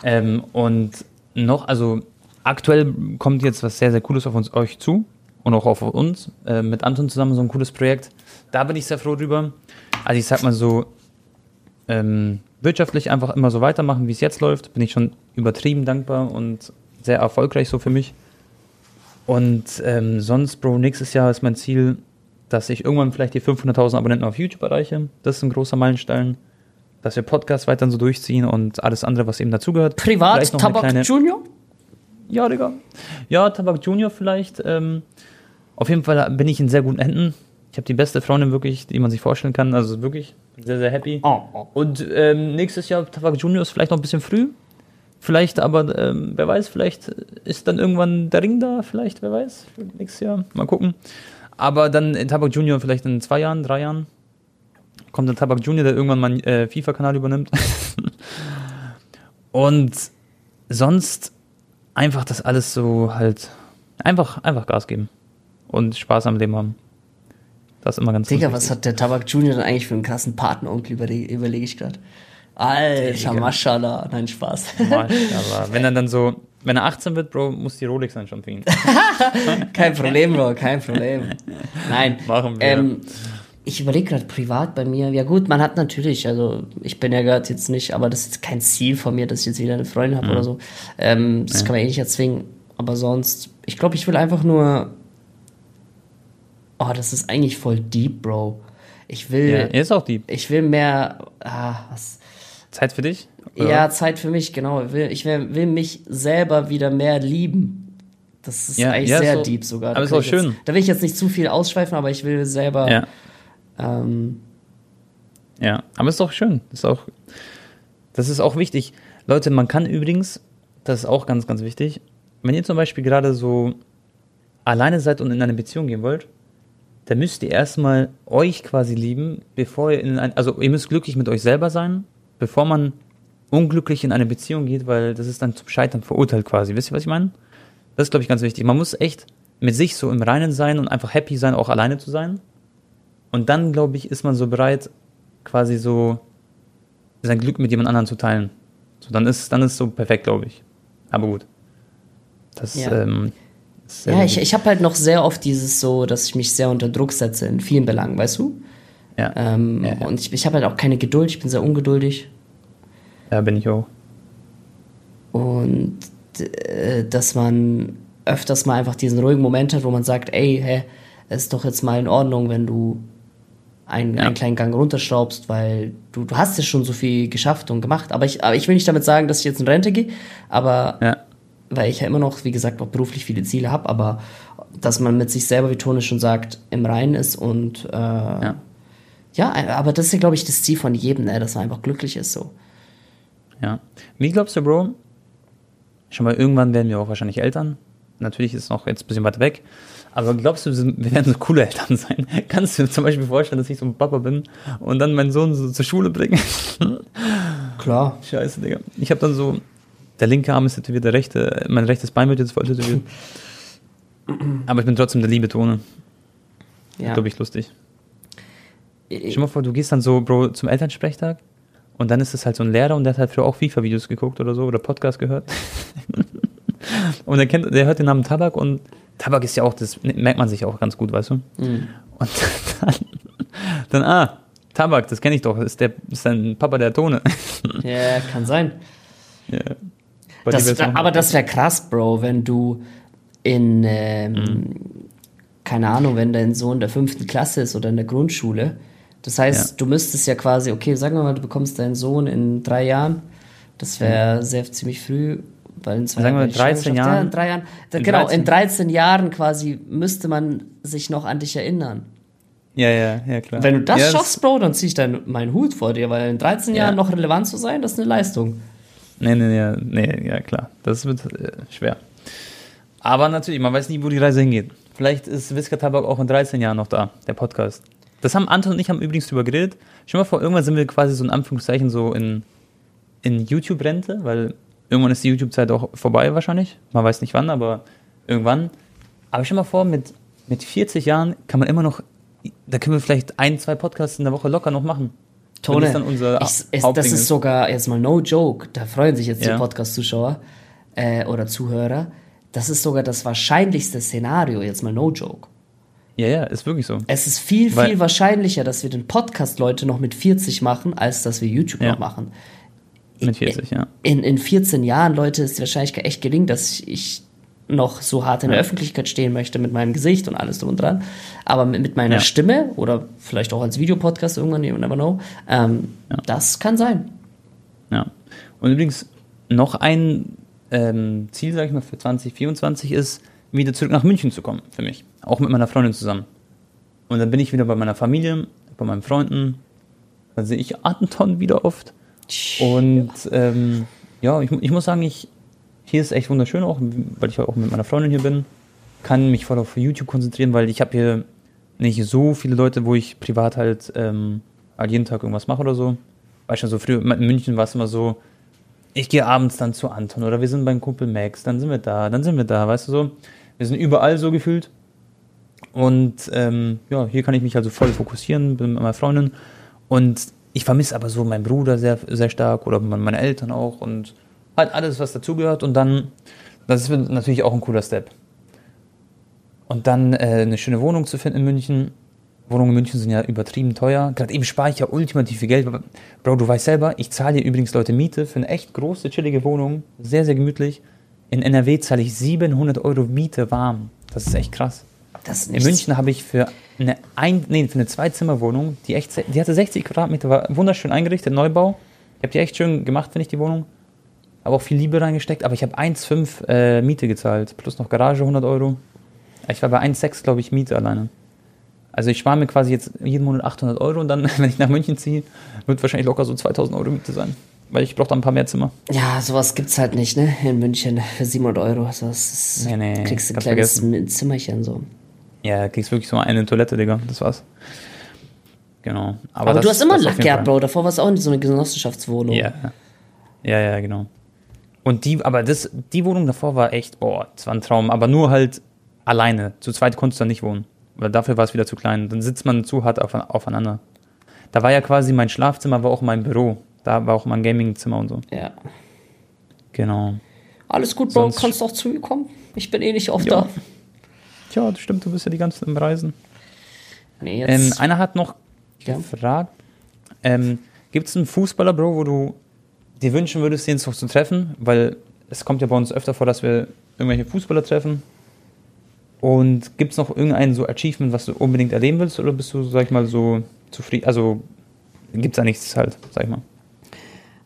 Ähm, und noch, also aktuell kommt jetzt was sehr, sehr Cooles auf uns euch zu und auch auf uns. Äh, mit Anton zusammen so ein cooles Projekt. Da bin ich sehr froh drüber. Also ich sag mal so, ähm, wirtschaftlich einfach immer so weitermachen, wie es jetzt läuft, bin ich schon übertrieben dankbar und sehr erfolgreich so für mich. Und ähm, sonst, Bro, nächstes Jahr ist mein Ziel, dass ich irgendwann vielleicht die 500.000 Abonnenten auf YouTube erreiche. Das ist ein großer Meilenstein. Dass wir Podcasts weiterhin so durchziehen und alles andere, was eben dazugehört. Privat, Tabak kleine- Junior? Ja, Digga. Ja, Tabak Junior vielleicht. Ähm, auf jeden Fall bin ich in sehr guten Händen. Ich habe die beste Freundin wirklich, die man sich vorstellen kann. Also wirklich sehr, sehr happy. Oh, oh. Und ähm, nächstes Jahr Tabak Junior ist vielleicht noch ein bisschen früh. Vielleicht aber, ähm, wer weiß, vielleicht ist dann irgendwann der Ring da, vielleicht, wer weiß, nächstes Jahr. Mal gucken. Aber dann in Tabak Junior vielleicht in zwei Jahren, drei Jahren kommt der Tabak Junior, der irgendwann meinen äh, FIFA-Kanal übernimmt. Und sonst einfach das alles so halt, einfach, einfach Gas geben und Spaß am Leben haben. Das ist immer ganz Digga, was hat der Tabak Junior denn eigentlich für einen krassen Patenonkel, überlege überleg ich gerade. Alter. Maschallah. Nein, Spaß. Marsch, aber wenn er dann so, wenn er 18 wird, Bro, muss die Rolex dann schon für ihn. kein Problem, Bro, kein Problem. Nein. Machen wir. Ähm, ich überlege gerade privat bei mir. Ja gut, man hat natürlich, also ich bin ja gerade jetzt nicht, aber das ist kein Ziel von mir, dass ich jetzt wieder eine Freundin habe oder so. Ähm, das kann man eh nicht erzwingen. Aber sonst, ich glaube, ich will einfach nur. Oh, das ist eigentlich voll deep, Bro. Ich will, Ja, er ist auch die ich will mehr. Ah, was? Zeit für dich? Oder? Ja, Zeit für mich, genau. Ich will, ich will, mich selber wieder mehr lieben. Das ist Ja, eigentlich ja, sehr so- deep sogar. aber Da ist kann auch ich jetzt, schön. Da will ich jetzt nicht zu viel ausschweifen, aber ich will selber. Ja, Ähm, ja. Aber ist doch schön. Ist auch, das ist auch wichtig. Leute, man kann übrigens, das ist auch ganz, ganz wichtig, wenn ihr zum Beispiel gerade so alleine seid und in eine Beziehung gehen wollt, dann müsst ihr erstmal euch quasi lieben, bevor ihr in ein, also ihr müsst glücklich mit euch selber sein, bevor man unglücklich in eine Beziehung geht, weil das ist dann zum Scheitern verurteilt quasi. Wisst ihr, was ich meine? Das ist, glaube ich, ganz wichtig. Man muss echt mit sich so im Reinen sein und einfach happy sein, auch alleine zu sein. Und dann, glaube ich, ist man so bereit, quasi so sein Glück mit jemand anderem zu teilen. So, dann ist dann ist so perfekt, glaube ich. Aber gut. Das, Ja. ähm, ist sehr Ja, ich, ich habe halt noch sehr oft dieses so, dass ich mich sehr unter Druck setze in vielen Belangen, weißt du? ja. Ähm, Ja, ja. Und ich, ich habe halt auch keine Geduld, ich bin sehr ungeduldig. ja, bin ich auch. Und äh, dass man öfters mal einfach diesen ruhigen Moment hat, wo man sagt, ey, hä, ist doch jetzt mal in Ordnung, wenn du einen, Ja. einen kleinen Gang runterschraubst, weil du, du hast ja schon so viel geschafft und gemacht. Aber ich, aber ich will nicht damit sagen, dass ich jetzt in Rente gehe, aber Ja. weil ich ja immer noch, wie gesagt, auch beruflich viele Ziele habe, aber dass man mit sich selber, wie Tone schon sagt, im Reinen ist und äh, ja. aber das ist ja, glaube ich, das Ziel von jedem, ne, dass man einfach glücklich ist so. Ja. Wie glaubst du, Bro? Schon mal irgendwann werden wir auch wahrscheinlich Eltern. Natürlich ist es noch jetzt ein bisschen weiter weg. Aber glaubst du, wir werden so coole Eltern sein? Kannst du dir zum Beispiel vorstellen, dass ich so ein Papa bin und dann meinen Sohn so zur Schule bringe? Klar. Scheiße, Digga. Ich habe dann so, der linke Arm ist tätowiert, der rechte, mein rechtes Bein wird jetzt voll tätowiert. Aber ich bin trotzdem der liebe Tone. Ja. Glaube ich lustig. Ich- Stell dir mal vor, du gehst dann so, Bro, zum Elternsprechtag und dann ist es halt so ein Lehrer und der hat halt früher auch FIFA-Videos geguckt oder so oder Podcast gehört. und der kennt, der hört den Namen Tabak und Tabak ist ja auch, das merkt man sich auch ganz gut, weißt du? Mhm. Und dann, dann ah, Tabak, das kenne ich doch, ist der, ist dein Papa der Tone. Ja, kann sein. ja. Das, noch- aber das wäre krass, Bro, wenn du in, ähm, Mhm. keine Ahnung, wenn dein Sohn in der fünften Klasse ist oder in der Grundschule. Das heißt, Ja. du müsstest ja quasi, okay, sagen wir mal, du bekommst deinen Sohn in drei Jahren. Das wäre sehr ziemlich früh, weil in zwei. Sagen wir Jahren. 13 Ja, Jahren. in drei Jahren. In genau, 13. in 13 Jahren quasi müsste man sich noch an dich erinnern. ja, ja, ja, klar. Wenn du das ja, schaffst, Bro, dann zieh ich dein, meinen Hut vor dir, weil in 13 Ja. Jahren noch relevant zu sein, das ist eine Leistung. Nee, nee, nee, nee, ja klar. Das wird äh, schwer. Aber natürlich, man weiß nie, wo die Reise hingeht. Vielleicht ist Whisker Tabak auch in 13 Jahren noch da, der Podcast. Das haben Anton und ich haben übrigens drüber geredet. Stell dir mal vor, irgendwann sind wir quasi so in Anführungszeichen so in, in YouTube-Rente, weil irgendwann ist die YouTube-Zeit auch vorbei wahrscheinlich. Man weiß nicht wann, aber irgendwann. Aber stell mal vor, mit, mit 40 Jahren kann man immer noch, da können wir vielleicht ein, zwei Podcasts in der Woche locker noch machen. Tone, das dann unser ich, es, das ist sogar jetzt mal no joke. Da freuen sich jetzt Ja. die Podcast-Zuschauer äh, oder Zuhörer. Das ist sogar das wahrscheinlichste Szenario, jetzt mal no joke. Ja, ja, ist wirklich so. Es ist viel, Weil- viel wahrscheinlicher, dass wir den Podcast Leute noch mit 40 machen, als dass wir YouTube Ja. noch machen. Mit 40, ja. In, in 14 Jahren, Leute, ist die Wahrscheinlichkeit echt gering, dass ich noch so hart in der Öffentlichkeit stehen möchte mit meinem Gesicht und alles drum und dran. Aber mit, mit meiner Ja. Stimme oder vielleicht auch als Videopodcast irgendwann, you never know, ähm, Ja. das kann sein. Ja. Und übrigens, noch ein ähm, Ziel, sage ich mal, für 2024 ist, wieder zurück nach München zu kommen, für mich. Auch mit meiner Freundin zusammen. Und dann bin ich wieder bei meiner Familie, bei meinen Freunden. Dann sehe ich Anton wieder oft. Und ähm, ja, ich, ich muss sagen, ich, hier ist echt wunderschön, auch weil ich auch mit meiner Freundin hier bin. Kann mich voll auf YouTube konzentrieren, weil ich habe hier nicht so viele Leute, wo ich privat halt, ähm, halt jeden Tag irgendwas mache oder so. Weißt du, so früher in München war es immer so, ich gehe abends dann zu Anton oder wir sind beim Kumpel Max, dann sind wir da, dann sind wir da, weißt du so. Wir sind überall so gefühlt. Und ähm, ja, hier kann ich mich also voll fokussieren, bin mit meiner Freundin. Und ich vermisse aber so meinen Bruder sehr, sehr stark oder meine Eltern auch und halt alles, was dazugehört. Und dann, das ist natürlich auch ein cooler Step. Und dann äh, eine schöne Wohnung zu finden in München. Wohnungen in München sind ja übertrieben teuer. Gerade eben spare ich ja ultimativ viel Geld. Bro, du weißt selber, ich zahle hier übrigens Leute Miete für eine echt große, chillige Wohnung. Sehr, sehr gemütlich. In NRW zahle ich 700 Euro Miete warm. Das ist echt krass. Das In. München habe ich für eine, ein, nee, für eine Zweizimmerwohnung, die echt, die hatte 60 Quadratmeter, war wunderschön eingerichtet, Neubau. Ich habe die echt schön gemacht, finde ich, die Wohnung. Habe auch viel Liebe reingesteckt, aber ich habe 1,5 äh, Miete gezahlt, plus noch Garage 100 Euro. Ich war bei 1,6, glaube ich, Miete alleine. Also ich spare mir quasi jetzt jeden Monat 800 Euro und dann, wenn ich nach München ziehe, wird wahrscheinlich locker so 2000 Euro Miete sein. Weil ich brauche dann ein paar mehr Zimmer. Ja, sowas gibt's halt nicht, ne? In München für 700 Euro. Also das ist, Nee, nee, kriegst du ein kleines vergessen. Zimmerchen so. Ja, kriegst wirklich so eine Toilette, Digga. Das war's. Genau. Aber, das- du hast immer Lack gehabt. Bro. Davor war es auch nicht so eine Genossenschaftswohnung. Ja. Ja, ja, genau. Und die, aber das, die Wohnung davor war echt, boah, das war ein Traum. Aber nur halt alleine. Zu zweit konntest du da nicht wohnen. Weil dafür war es wieder zu klein. Dann sitzt man zu hart auf, aufeinander. Da war ja quasi mein Schlafzimmer, war auch mein Büro. Da war auch mein Gamingzimmer und so. Ja. Genau. Alles gut, Bro, Sonst- kannst auch zu mir kommen. Ich bin eh nicht oft Ja. da. Tja, das stimmt, du bist ja die ganze Zeit im Reisen. Nee, Ähm, jetzt. einer hat noch Ja. gefragt, ähm, gibt es einen Fußballer, Bro, wo du dir wünschen würdest, den noch zu treffen? Weil es kommt ja bei uns öfter vor, dass wir irgendwelche Fußballer treffen. Und gibt es noch irgendein so Achievement, was du unbedingt erleben willst? Oder bist du, sag ich mal, so zufrieden? Also gibt es da nichts halt, sag ich mal.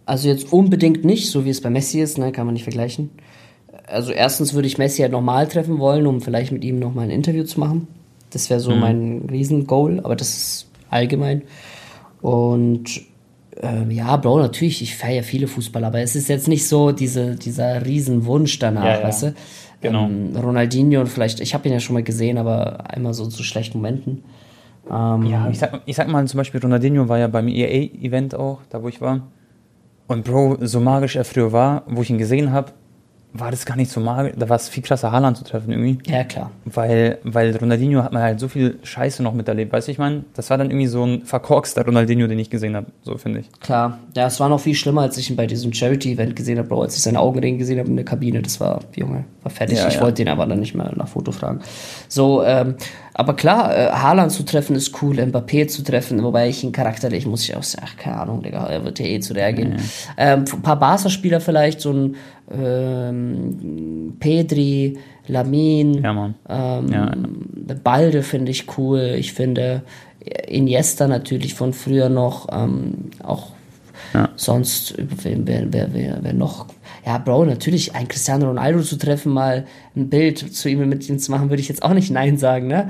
Also jetzt unbedingt nicht, so wie es bei Messi ist, ne, kann man nicht vergleichen. Also erstens würde ich Messi halt nochmal treffen wollen, um vielleicht mit ihm nochmal ein Interview zu machen. Das wäre so mein Riesengoal, aber das ist allgemein. Und ähm, ja, Bro, natürlich, ich feiere viele Fußballer, aber es ist jetzt nicht so diese, dieser Riesenwunsch danach, Ja, ja. weißt du? Genau. Ähm, Ronaldinho und vielleicht, ich habe ihn ja schon mal gesehen, aber einmal so zu schlechten Momenten. Ähm, Ja, ich sag, ich sag mal zum Beispiel, Ronaldinho war ja beim EA-Event auch, da wo ich war. Und Bro, so magisch er früher war, wo ich ihn gesehen habe, war das gar nicht so magisch. Da war es viel krasser, Haaland zu treffen irgendwie. ja, klar. Weil, weil Ronaldinho hat man halt so viel Scheiße noch miterlebt, weißt du, ich meine? Das war dann irgendwie so ein verkorkster Ronaldinho, den ich gesehen habe, so finde ich. Klar, ja, es war noch viel schlimmer, als ich ihn bei diesem Charity-Event gesehen habe, Bro, als ich seine Augenringe gesehen habe in der Kabine. Das war, Junge, war fertig. Ja, ich ja. wollte ihn aber dann nicht mehr nach Foto fragen. So, ähm, aber klar, äh, Haaland zu treffen ist cool, Mbappé zu treffen, wobei ich ihn charakterlich, muss ich auch sagen, ach, keine Ahnung, Digga, er wird ja eh zu reagieren. Ähm, ein paar Barca-Spieler vielleicht, so ein ähm, Pedri, Lamin, Ja, ähm, Ja, Balde finde ich cool. Ich finde Iniesta natürlich von früher noch. Ähm, auch Ja. sonst, wer, wer, wer, wer, noch? Ja, Bro, natürlich, ein Cristiano Ronaldo zu treffen, mal ein Bild zu ihm und mit ihm zu machen, würde ich jetzt auch nicht Nein sagen, ne?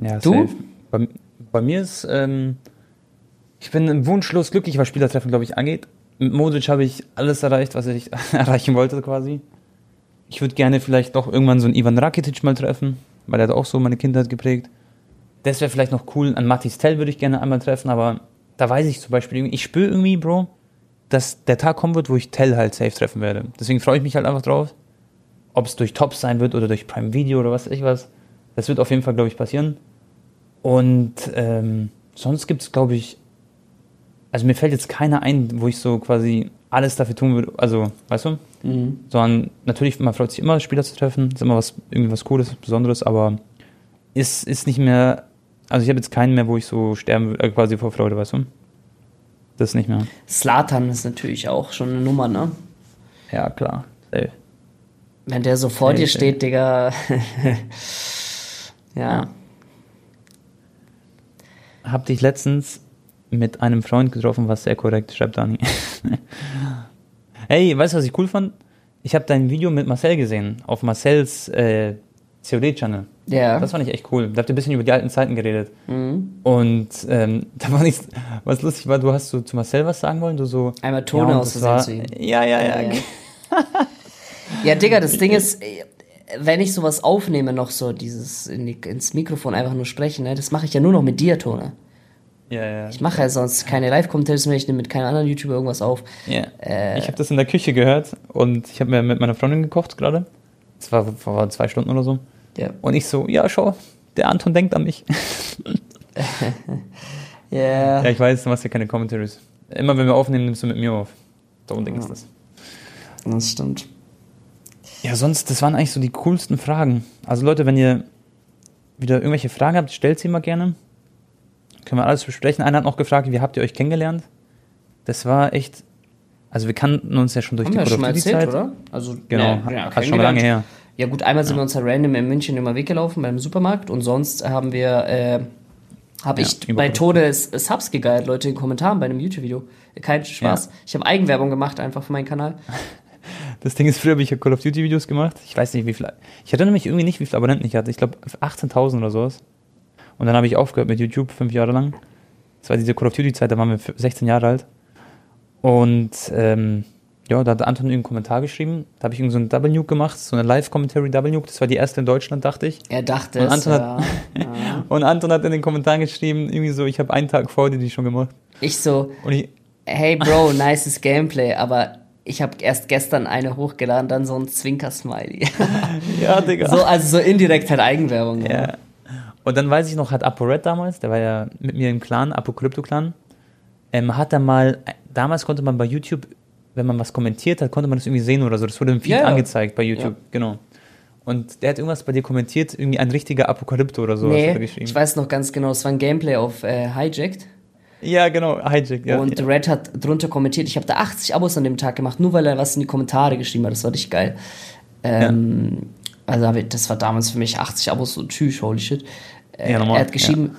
Ja, Du? Bei, bei mir ist, ähm, ich bin wunschlos glücklich, was Spielertreffen, glaube ich, angeht. Mit Modric habe ich alles erreicht, was ich erreichen wollte quasi. Ich würde gerne vielleicht doch irgendwann so einen Ivan Rakitic mal treffen, weil er hat auch so meine Kindheit geprägt. Das wäre vielleicht noch cool. An Matis Tell würde ich gerne einmal treffen, aber da weiß ich zum Beispiel, ich spüre irgendwie, Bro, dass der Tag kommen wird, wo ich Tell halt safe treffen werde. Deswegen freue ich mich halt einfach drauf. Ob es durch Tops sein wird oder durch Prime Video oder was weiß ich was. Das wird auf jeden Fall, glaube ich, passieren. Und ähm, sonst gibt es, glaube ich, also mir fällt jetzt keiner ein, wo ich so quasi alles dafür tun würde. Also, weißt du? Mhm. Sondern natürlich, man freut sich immer, Spieler zu treffen. Ist immer was, irgendwie was Cooles, Besonderes, aber ist, ist nicht mehr, also ich habe jetzt keinen mehr, wo ich so sterben würde, äh, quasi vor Freude, weißt du? Das nicht mehr. Slatan ist natürlich auch schon eine Nummer, ne? Ja, klar. Safe. Wenn der so vor Safe, dir safe. steht, Digga. ja. Hab dich letztens mit einem Freund getroffen, was sehr korrekt, schreibt Dani. hey, weißt du, was ich cool fand? Ich habe dein Video mit Marcel gesehen, auf Marcells äh, COD-Channel. Ja. Das fand ich echt cool. Da habt ihr ein bisschen über die alten Zeiten geredet. Mhm. Und ähm, da war nichts, was lustig war, du hast so zu Marcel was sagen wollen, du so. Einmal Tone und aus das Versehen war- zu ihm. Ja, ja, ja. Ja, ja. Ja, Digga, das Ding ist, wenn ich sowas aufnehme, noch so dieses in die, ins Mikrofon einfach nur sprechen, ne, das mache ich ja nur noch mit dir, Tone. Ja, ja. Ich mache ja sonst keine Live-Kommentare mehr, ich nehme mit keinem anderen YouTuber irgendwas auf. Ja. Äh. ich habe das in der Küche gehört und ich habe mir mit meiner Freundin gekocht gerade. Es war vor zwei Stunden oder so. Ja. Und ich so, ja, schau, der Anton denkt an mich. Ja. Ja, ich weiß, du machst ja keine Commentaries. Immer wenn wir aufnehmen, nimmst du mit mir auf. So ein Ding ist das. Das stimmt. Ja, sonst, das waren eigentlich so die coolsten Fragen. Also Leute, wenn ihr wieder irgendwelche Fragen habt, stellt sie mal gerne. Können wir alles besprechen. Einer hat noch gefragt, wie habt ihr euch kennengelernt? Das war echt, also wir kannten uns ja schon durch Haben die wir ja schon mal erzählt, Zeit. oder? Also, Genau, ja, hat- ja, schon lange her. Ja gut, einmal sind wir uns ja random in München immer weggelaufen beim Supermarkt und sonst haben wir, äh, habe Ja, ich bei Tode S- Subs gegeilt, Leute, in den Kommentaren bei einem YouTube-Video. Kein Spaß. Ja. Ich habe Eigenwerbung gemacht einfach für meinen Kanal. Das Ding ist, früher habe ich ja Call of Duty Videos gemacht. Ich weiß nicht, wie viele. Ich erinnere mich irgendwie nicht, wie viele Abonnenten ich hatte. Ich glaube 18.000 oder sowas. Und dann habe ich aufgehört mit YouTube, fünf Jahre lang. Das war diese Call of Duty Zeit, da waren wir 16 Jahre alt. Und ähm, ja, da hat Anton einen Kommentar geschrieben. Da habe ich irgendwie so ein Double Nuke gemacht, so eine Live-Commentary Double Nuke. Das war die erste in Deutschland, dachte ich. Er dachte Und es, Anton ja. hat- ja. Und Anton hat in den Kommentaren geschrieben, irgendwie so, ich habe einen Tag vor dir die schon gemacht. Ich so, Und ich, hey Bro, nices Gameplay, aber ich habe erst gestern eine hochgeladen, dann so ein Zwinker-Smiley. Ja, Digga. so, also so indirekt halt Eigenwerbung. ne? Ja. Und dann weiß ich noch, hat ApoRed damals, der war ja mit mir im Clan, Apokalypto-Clan, ähm, hat er mal, damals konnte man bei YouTube, wenn man was kommentiert hat, konnte man das irgendwie sehen oder so. Das wurde im Feed Ja, ja. angezeigt bei YouTube, genau. Und der hat irgendwas bei dir kommentiert, irgendwie ein richtiger Apokalypto oder so. Nee, geschrieben. ich weiß noch ganz genau, es war ein Gameplay auf äh, Hijacked. Ja, genau, Hijack, ja. und ja. Red hat drunter kommentiert. Ich habe da 80 Abos an dem Tag gemacht, nur weil er was in die Kommentare geschrieben hat. Das war richtig geil. Ähm, Also hab ich, das war damals für mich 80 Abos so tschüss, holy shit. Äh, Ja, normal, er hat geschrieben,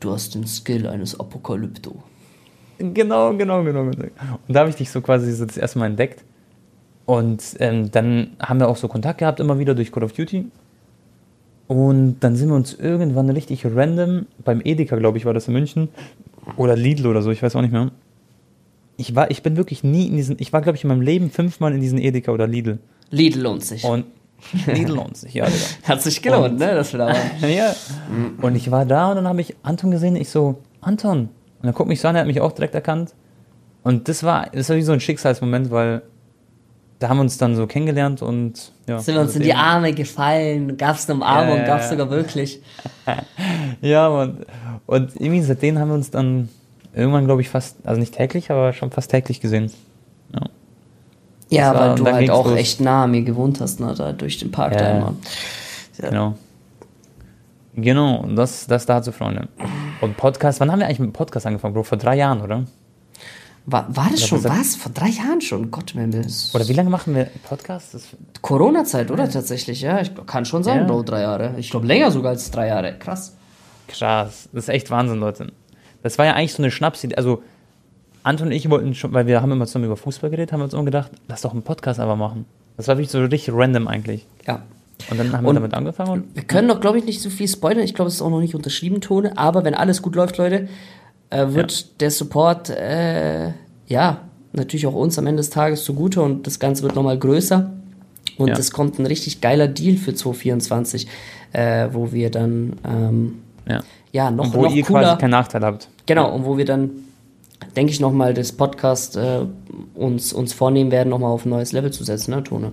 du hast den Skill eines Apokalypto. Genau, genau, genau, genau. Und da habe ich dich so quasi so das erste Mal entdeckt. Und ähm, dann haben wir auch so Kontakt gehabt, immer wieder durch Call of Duty. Und dann sind wir uns irgendwann richtig random, beim Edeka, glaube ich, war das in München, oder Lidl oder so, ich weiß auch nicht mehr. Ich, war, ich bin wirklich nie in diesen, ich war, glaube ich, in meinem Leben fünfmal in diesen Edeka oder Lidl. Lidl lohnt sich. Und Lohnt sich, ja, Digga. Hat sich gelohnt, Und- ne, dass wir da waren. ja. Und ich war da und dann habe ich Anton gesehen. Ich so, Anton. Und er guckt mich so an, er hat mich auch direkt erkannt. Und das war, das war wie so ein Schicksalsmoment, weil da haben wir uns dann so kennengelernt und ja. Sind wir uns in die Arme gefallen, gab's eine Umarmung, Ja, gab's ja. sogar wirklich. Ja, Mann. Und irgendwie seitdem haben wir uns dann irgendwann, glaube ich, fast, also nicht täglich, aber schon fast täglich gesehen. Ja. Ja, Das war- weil und du halt auch los. echt nah an mir gewohnt hast, ne, da durch den Park Ja, da ja. immer. Ja. Genau. Genau, das, das dazu, Freunde. Und Podcast, wann haben wir eigentlich mit dem Podcast angefangen, Bro? Vor drei Jahren, oder? War, war das Oder schon was-? Vor drei Jahren schon? Gott, mein Willen. Oder wie lange machen wir Podcast? Das, Corona-Zeit, oder? Tatsächlich, ja. Ich kann schon sein, Ja. Bro, drei Jahre. Ich glaube länger sogar als drei Jahre. Krass. Krass, das ist echt Wahnsinn, Leute. Das war ja eigentlich so eine Schnapsidee. Also, Anton und ich wollten schon, weil wir haben immer zusammen über Fußball geredet, haben wir uns immer gedacht, lass doch einen Podcast aber machen. Das war wirklich so richtig random eigentlich. Ja. Und dann haben Und- wir damit angefangen und Wir können doch, glaube ich, nicht so viel spoilern. Ich glaube, es ist auch noch nicht unterschrieben, Tone. Aber wenn alles gut läuft, Leute, äh, wird der Support, äh, ja, natürlich auch uns am Ende des Tages zugute und das Ganze wird nochmal größer. Und Ja. es kommt ein richtig geiler Deal für 2024, äh, wo wir dann, ähm, ja. ja, noch, Und wo noch ihr cooler. quasi keinen Nachteil habt. Genau, und wo wir dann, denke ich, nochmal das Podcast äh, uns, uns vornehmen werden, nochmal auf ein neues Level zu setzen, ne, Tone?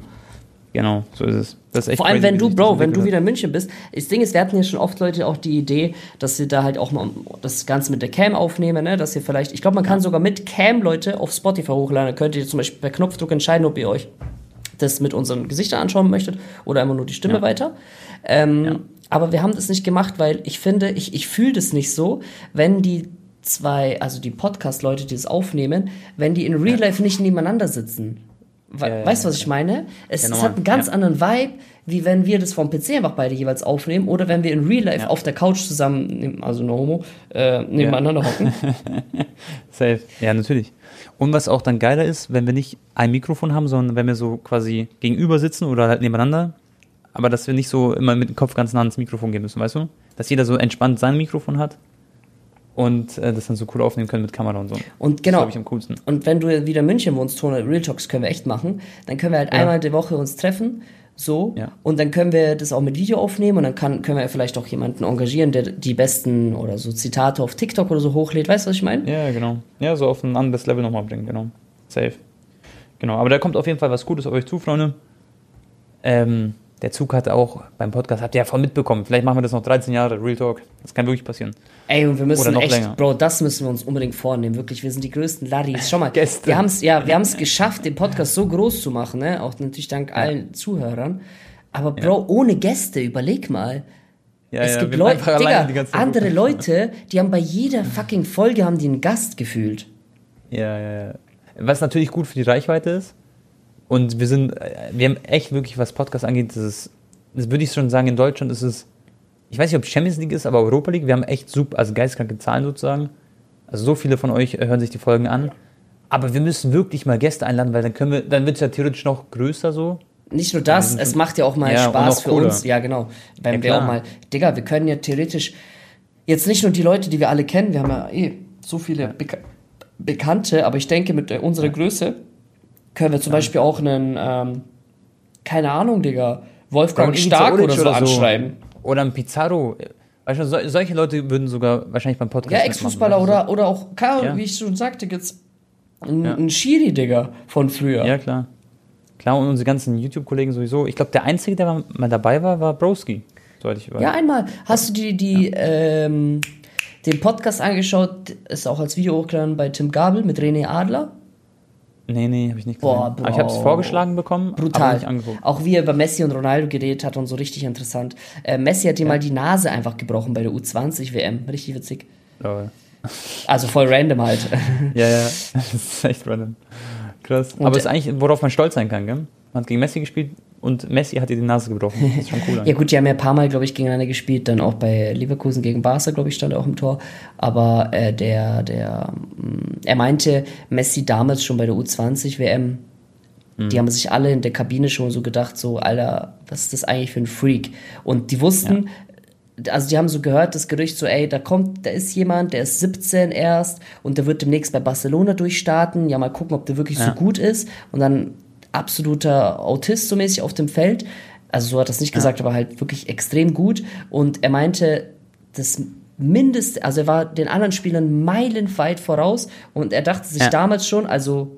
Genau, so ist es. Das ist Vor allem, crazy, wenn du, Bro, wenn du wieder in München bist. Das Ding ist, wir hatten ja schon oft Leute auch die Idee, dass sie da halt auch mal das Ganze mit der Cam aufnehmen, ne? Dass ihr vielleicht, ich glaube, man kann sogar mit Cam Leute auf Spotify hochladen. Da könnt ihr zum Beispiel per Knopfdruck entscheiden, ob ihr euch das mit unseren Gesichtern anschauen möchtet oder einfach nur die Stimme Ja. weiter. Ähm, Aber wir haben das nicht gemacht, weil ich finde, ich, ich fühle das nicht so, wenn die zwei, also die Podcast-Leute, die das aufnehmen, wenn die in Real Life nicht nebeneinander sitzen. We Ja, ja, weißt du, was ja. ich meine? Es, Ja, es hat einen ganz Ja. anderen Vibe, wie wenn wir das vom PC einfach beide jeweils aufnehmen oder wenn wir in Real Life Ja. auf der Couch zusammen, also no homo, äh, nebeneinander hocken. Safe. Ja, natürlich. Und was auch dann geiler ist, wenn wir nicht ein Mikrofon haben, sondern wenn wir so quasi gegenüber sitzen oder halt nebeneinander, aber dass wir nicht so immer mit dem Kopf ganz nah ans Mikrofon gehen müssen, weißt du? Dass jeder so entspannt sein Mikrofon hat und äh, das dann so cool aufnehmen können mit Kamera und so. Und Das genau. glaube ich am coolsten. Und wenn du wieder in München wohnst, Tone, Real Talks können wir echt machen, dann können wir halt Ja. einmal die Woche uns treffen, so, Ja. und dann können wir das auch mit Video aufnehmen und dann kann, können wir vielleicht auch jemanden engagieren, der die besten oder so Zitate auf TikTok oder so hochlädt. Weißt du, was ich meine? Ja, genau. Ja, so auf ein anderes Level nochmal bringen, genau. Safe. Genau, aber da kommt auf jeden Fall was Gutes auf euch zu, Freunde. Ähm, der Zug hat auch beim Podcast, habt ihr ja voll mitbekommen. Vielleicht machen wir das noch 13 Jahre, Real Talk. Das kann wirklich passieren. Ey, und wir müssen Oder noch echt, länger. Bro, das müssen wir uns unbedingt vornehmen. Wirklich, wir sind die größten Laris. Schau mal, Gäste. wir haben es ja, wir geschafft, den Podcast so groß zu machen, ne? Auch natürlich dank allen Zuhörern. Aber Bro, ohne Gäste, überleg mal. Ja, es ja, gibt Leute, Digga, andere Leute, die haben bei jeder fucking Folge haben die einen Gast gefühlt. Ja, ja, ja. Was natürlich gut für die Reichweite ist. Und wir sind, äh, wir haben echt wirklich, was Podcast angeht, das ist, das würde ich schon sagen, in Deutschland ist es, ich weiß nicht, ob Champions League ist, aber Europa League, wir haben echt super, also geistkranke Zahlen sozusagen. Also so viele von euch äh, hören sich die Folgen an. Aber wir müssen wirklich mal Gäste einladen, weil dann können wir, dann wird es ja theoretisch noch größer so. Nicht nur das, es macht ja auch mal Ja, Spaß für uns. Ja, genau. Wenn Ja, wir auch mal, Digga, wir können ja theoretisch jetzt nicht nur die Leute, die wir alle kennen, wir haben ja eh so viele Beka Bekannte, aber ich denke, mit unserer Größe können wir zum Beispiel auch einen, ähm, keine Ahnung, Digga, Wolfgang Stark Olic oder so anschreiben. Oder ein Pizarro. Weißt du, sol- solche Leute würden sogar wahrscheinlich beim Podcast Ja, Ex-Fußballer weißt du? oder, oder auch, keine Ja. wie ich schon sagte, jetzt ein, Ja. ein Schiri, Digga, von früher. Ja, klar. Klar, und unsere ganzen YouTube-Kollegen sowieso. Ich glaube, der Einzige, der mal- dabei war, war Broski. Ja, einmal. Hast du die, die, ähm, den Podcast angeschaut? Ist auch als Video hochgeladen bei Tim Gabel mit René Adler. Nee, nee, habe ich nicht gesehen. Boah, aber ich habe es Bro. vorgeschlagen bekommen, Brutal. nicht angeguckt. Auch wie er über Messi und Ronaldo geredet hat und so richtig interessant. Äh, Messi hat ihm mal die Nase einfach gebrochen bei der U20 WM. Richtig witzig. Lol. Also voll random halt. Ja, ja, das ist echt random. Krass. Und aber es ist eigentlich, worauf man stolz sein kann, gell? Man hat gegen Messi gespielt und Messi hat ihr die Nase gebrochen. Das ist schon cool. Ja gut, die haben ja ein paar Mal, glaube ich, gegeneinander gespielt, dann auch bei Leverkusen gegen Barca, glaube ich, stand er auch im Tor. Aber äh, der, der, mh, er meinte, Messi damals schon bei der U20 WM, die haben sich alle in der Kabine schon so gedacht, so, Alter, was ist das eigentlich für ein Freak? Und die wussten, also die haben so gehört, das Gerücht so, ey, da kommt, da ist jemand, der ist 17 erst und der wird demnächst bei Barcelona durchstarten, ja mal gucken, ob der wirklich so Ja. gut ist und dann absoluter Autist so mäßig auf dem Feld. Also so hat er es nicht gesagt, aber halt wirklich extrem gut und er meinte, das Mindeste, also er war den anderen Spielern meilenweit voraus und er dachte sich Ja. damals schon, also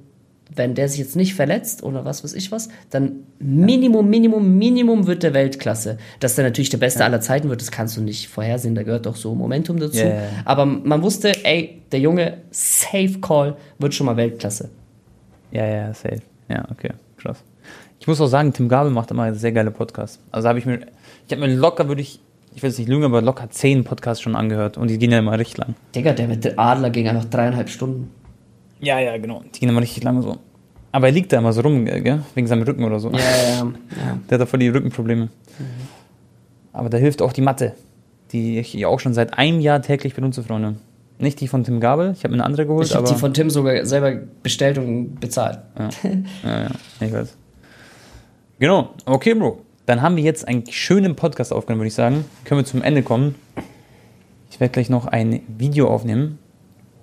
wenn der sich jetzt nicht verletzt oder was weiß ich was, dann Minimum, Minimum, Minimum wird der Weltklasse. Dass der natürlich der Beste aller Zeiten wird, das kannst du nicht vorhersehen, da gehört auch so Momentum dazu. Ja, ja, ja. Aber man wusste, ey, der Junge, Safe Call, wird schon mal Weltklasse. Ja, ja, safe. Ja, okay, krass. Ich muss auch sagen, Tim Gabel macht immer sehr geile Podcasts. Also habe ich mir, ich habe mir locker, würde ich, ich will jetzt nicht lügen, aber locker zehn Podcasts schon angehört und die gehen ja immer richtig lang. Digga, der mit der Adler ging einfach dreieinhalb Stunden. Ja, ja, genau. Die gehen immer richtig lange so. Aber er liegt da immer so rum, gell? Wegen seinem Rücken oder so. Ja, ja, ja. Der hat da voll die Rückenprobleme. Aber da hilft auch die Matte, die ich ja auch schon seit einem Jahr täglich benutze, Freunde. Nicht die von Tim Gabel, ich habe mir eine andere geholt, Ich habe die von Tim sogar selber bestellt und bezahlt. ja, ja, ich weiß. Genau, okay, Bro. Dann haben wir jetzt einen schönen Podcast aufgenommen, würde ich sagen. Können wir zum Ende kommen. Ich werde gleich noch ein Video aufnehmen.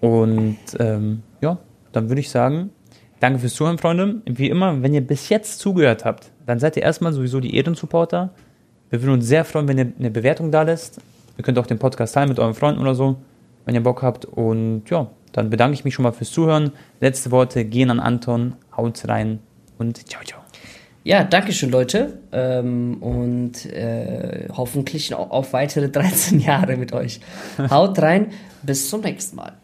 Und ähm, ja, dann würde ich sagen, danke fürs Zuhören, Freunde. Wie immer, wenn ihr bis jetzt zugehört habt, dann seid ihr erstmal sowieso die Ehrensupporter. Wir würden uns sehr freuen, wenn ihr eine Bewertung da lässt. Ihr könnt auch den Podcast teilen mit euren Freunden oder so, wenn ihr Bock habt. Und ja, dann bedanke ich mich schon mal fürs Zuhören. Letzte Worte gehen an Anton. Haut rein und ciao, ciao. Ja, danke schön, Leute. Ähm, und äh, hoffentlich auf weitere 13 Jahre mit euch. Haut rein, bis zum nächsten Mal.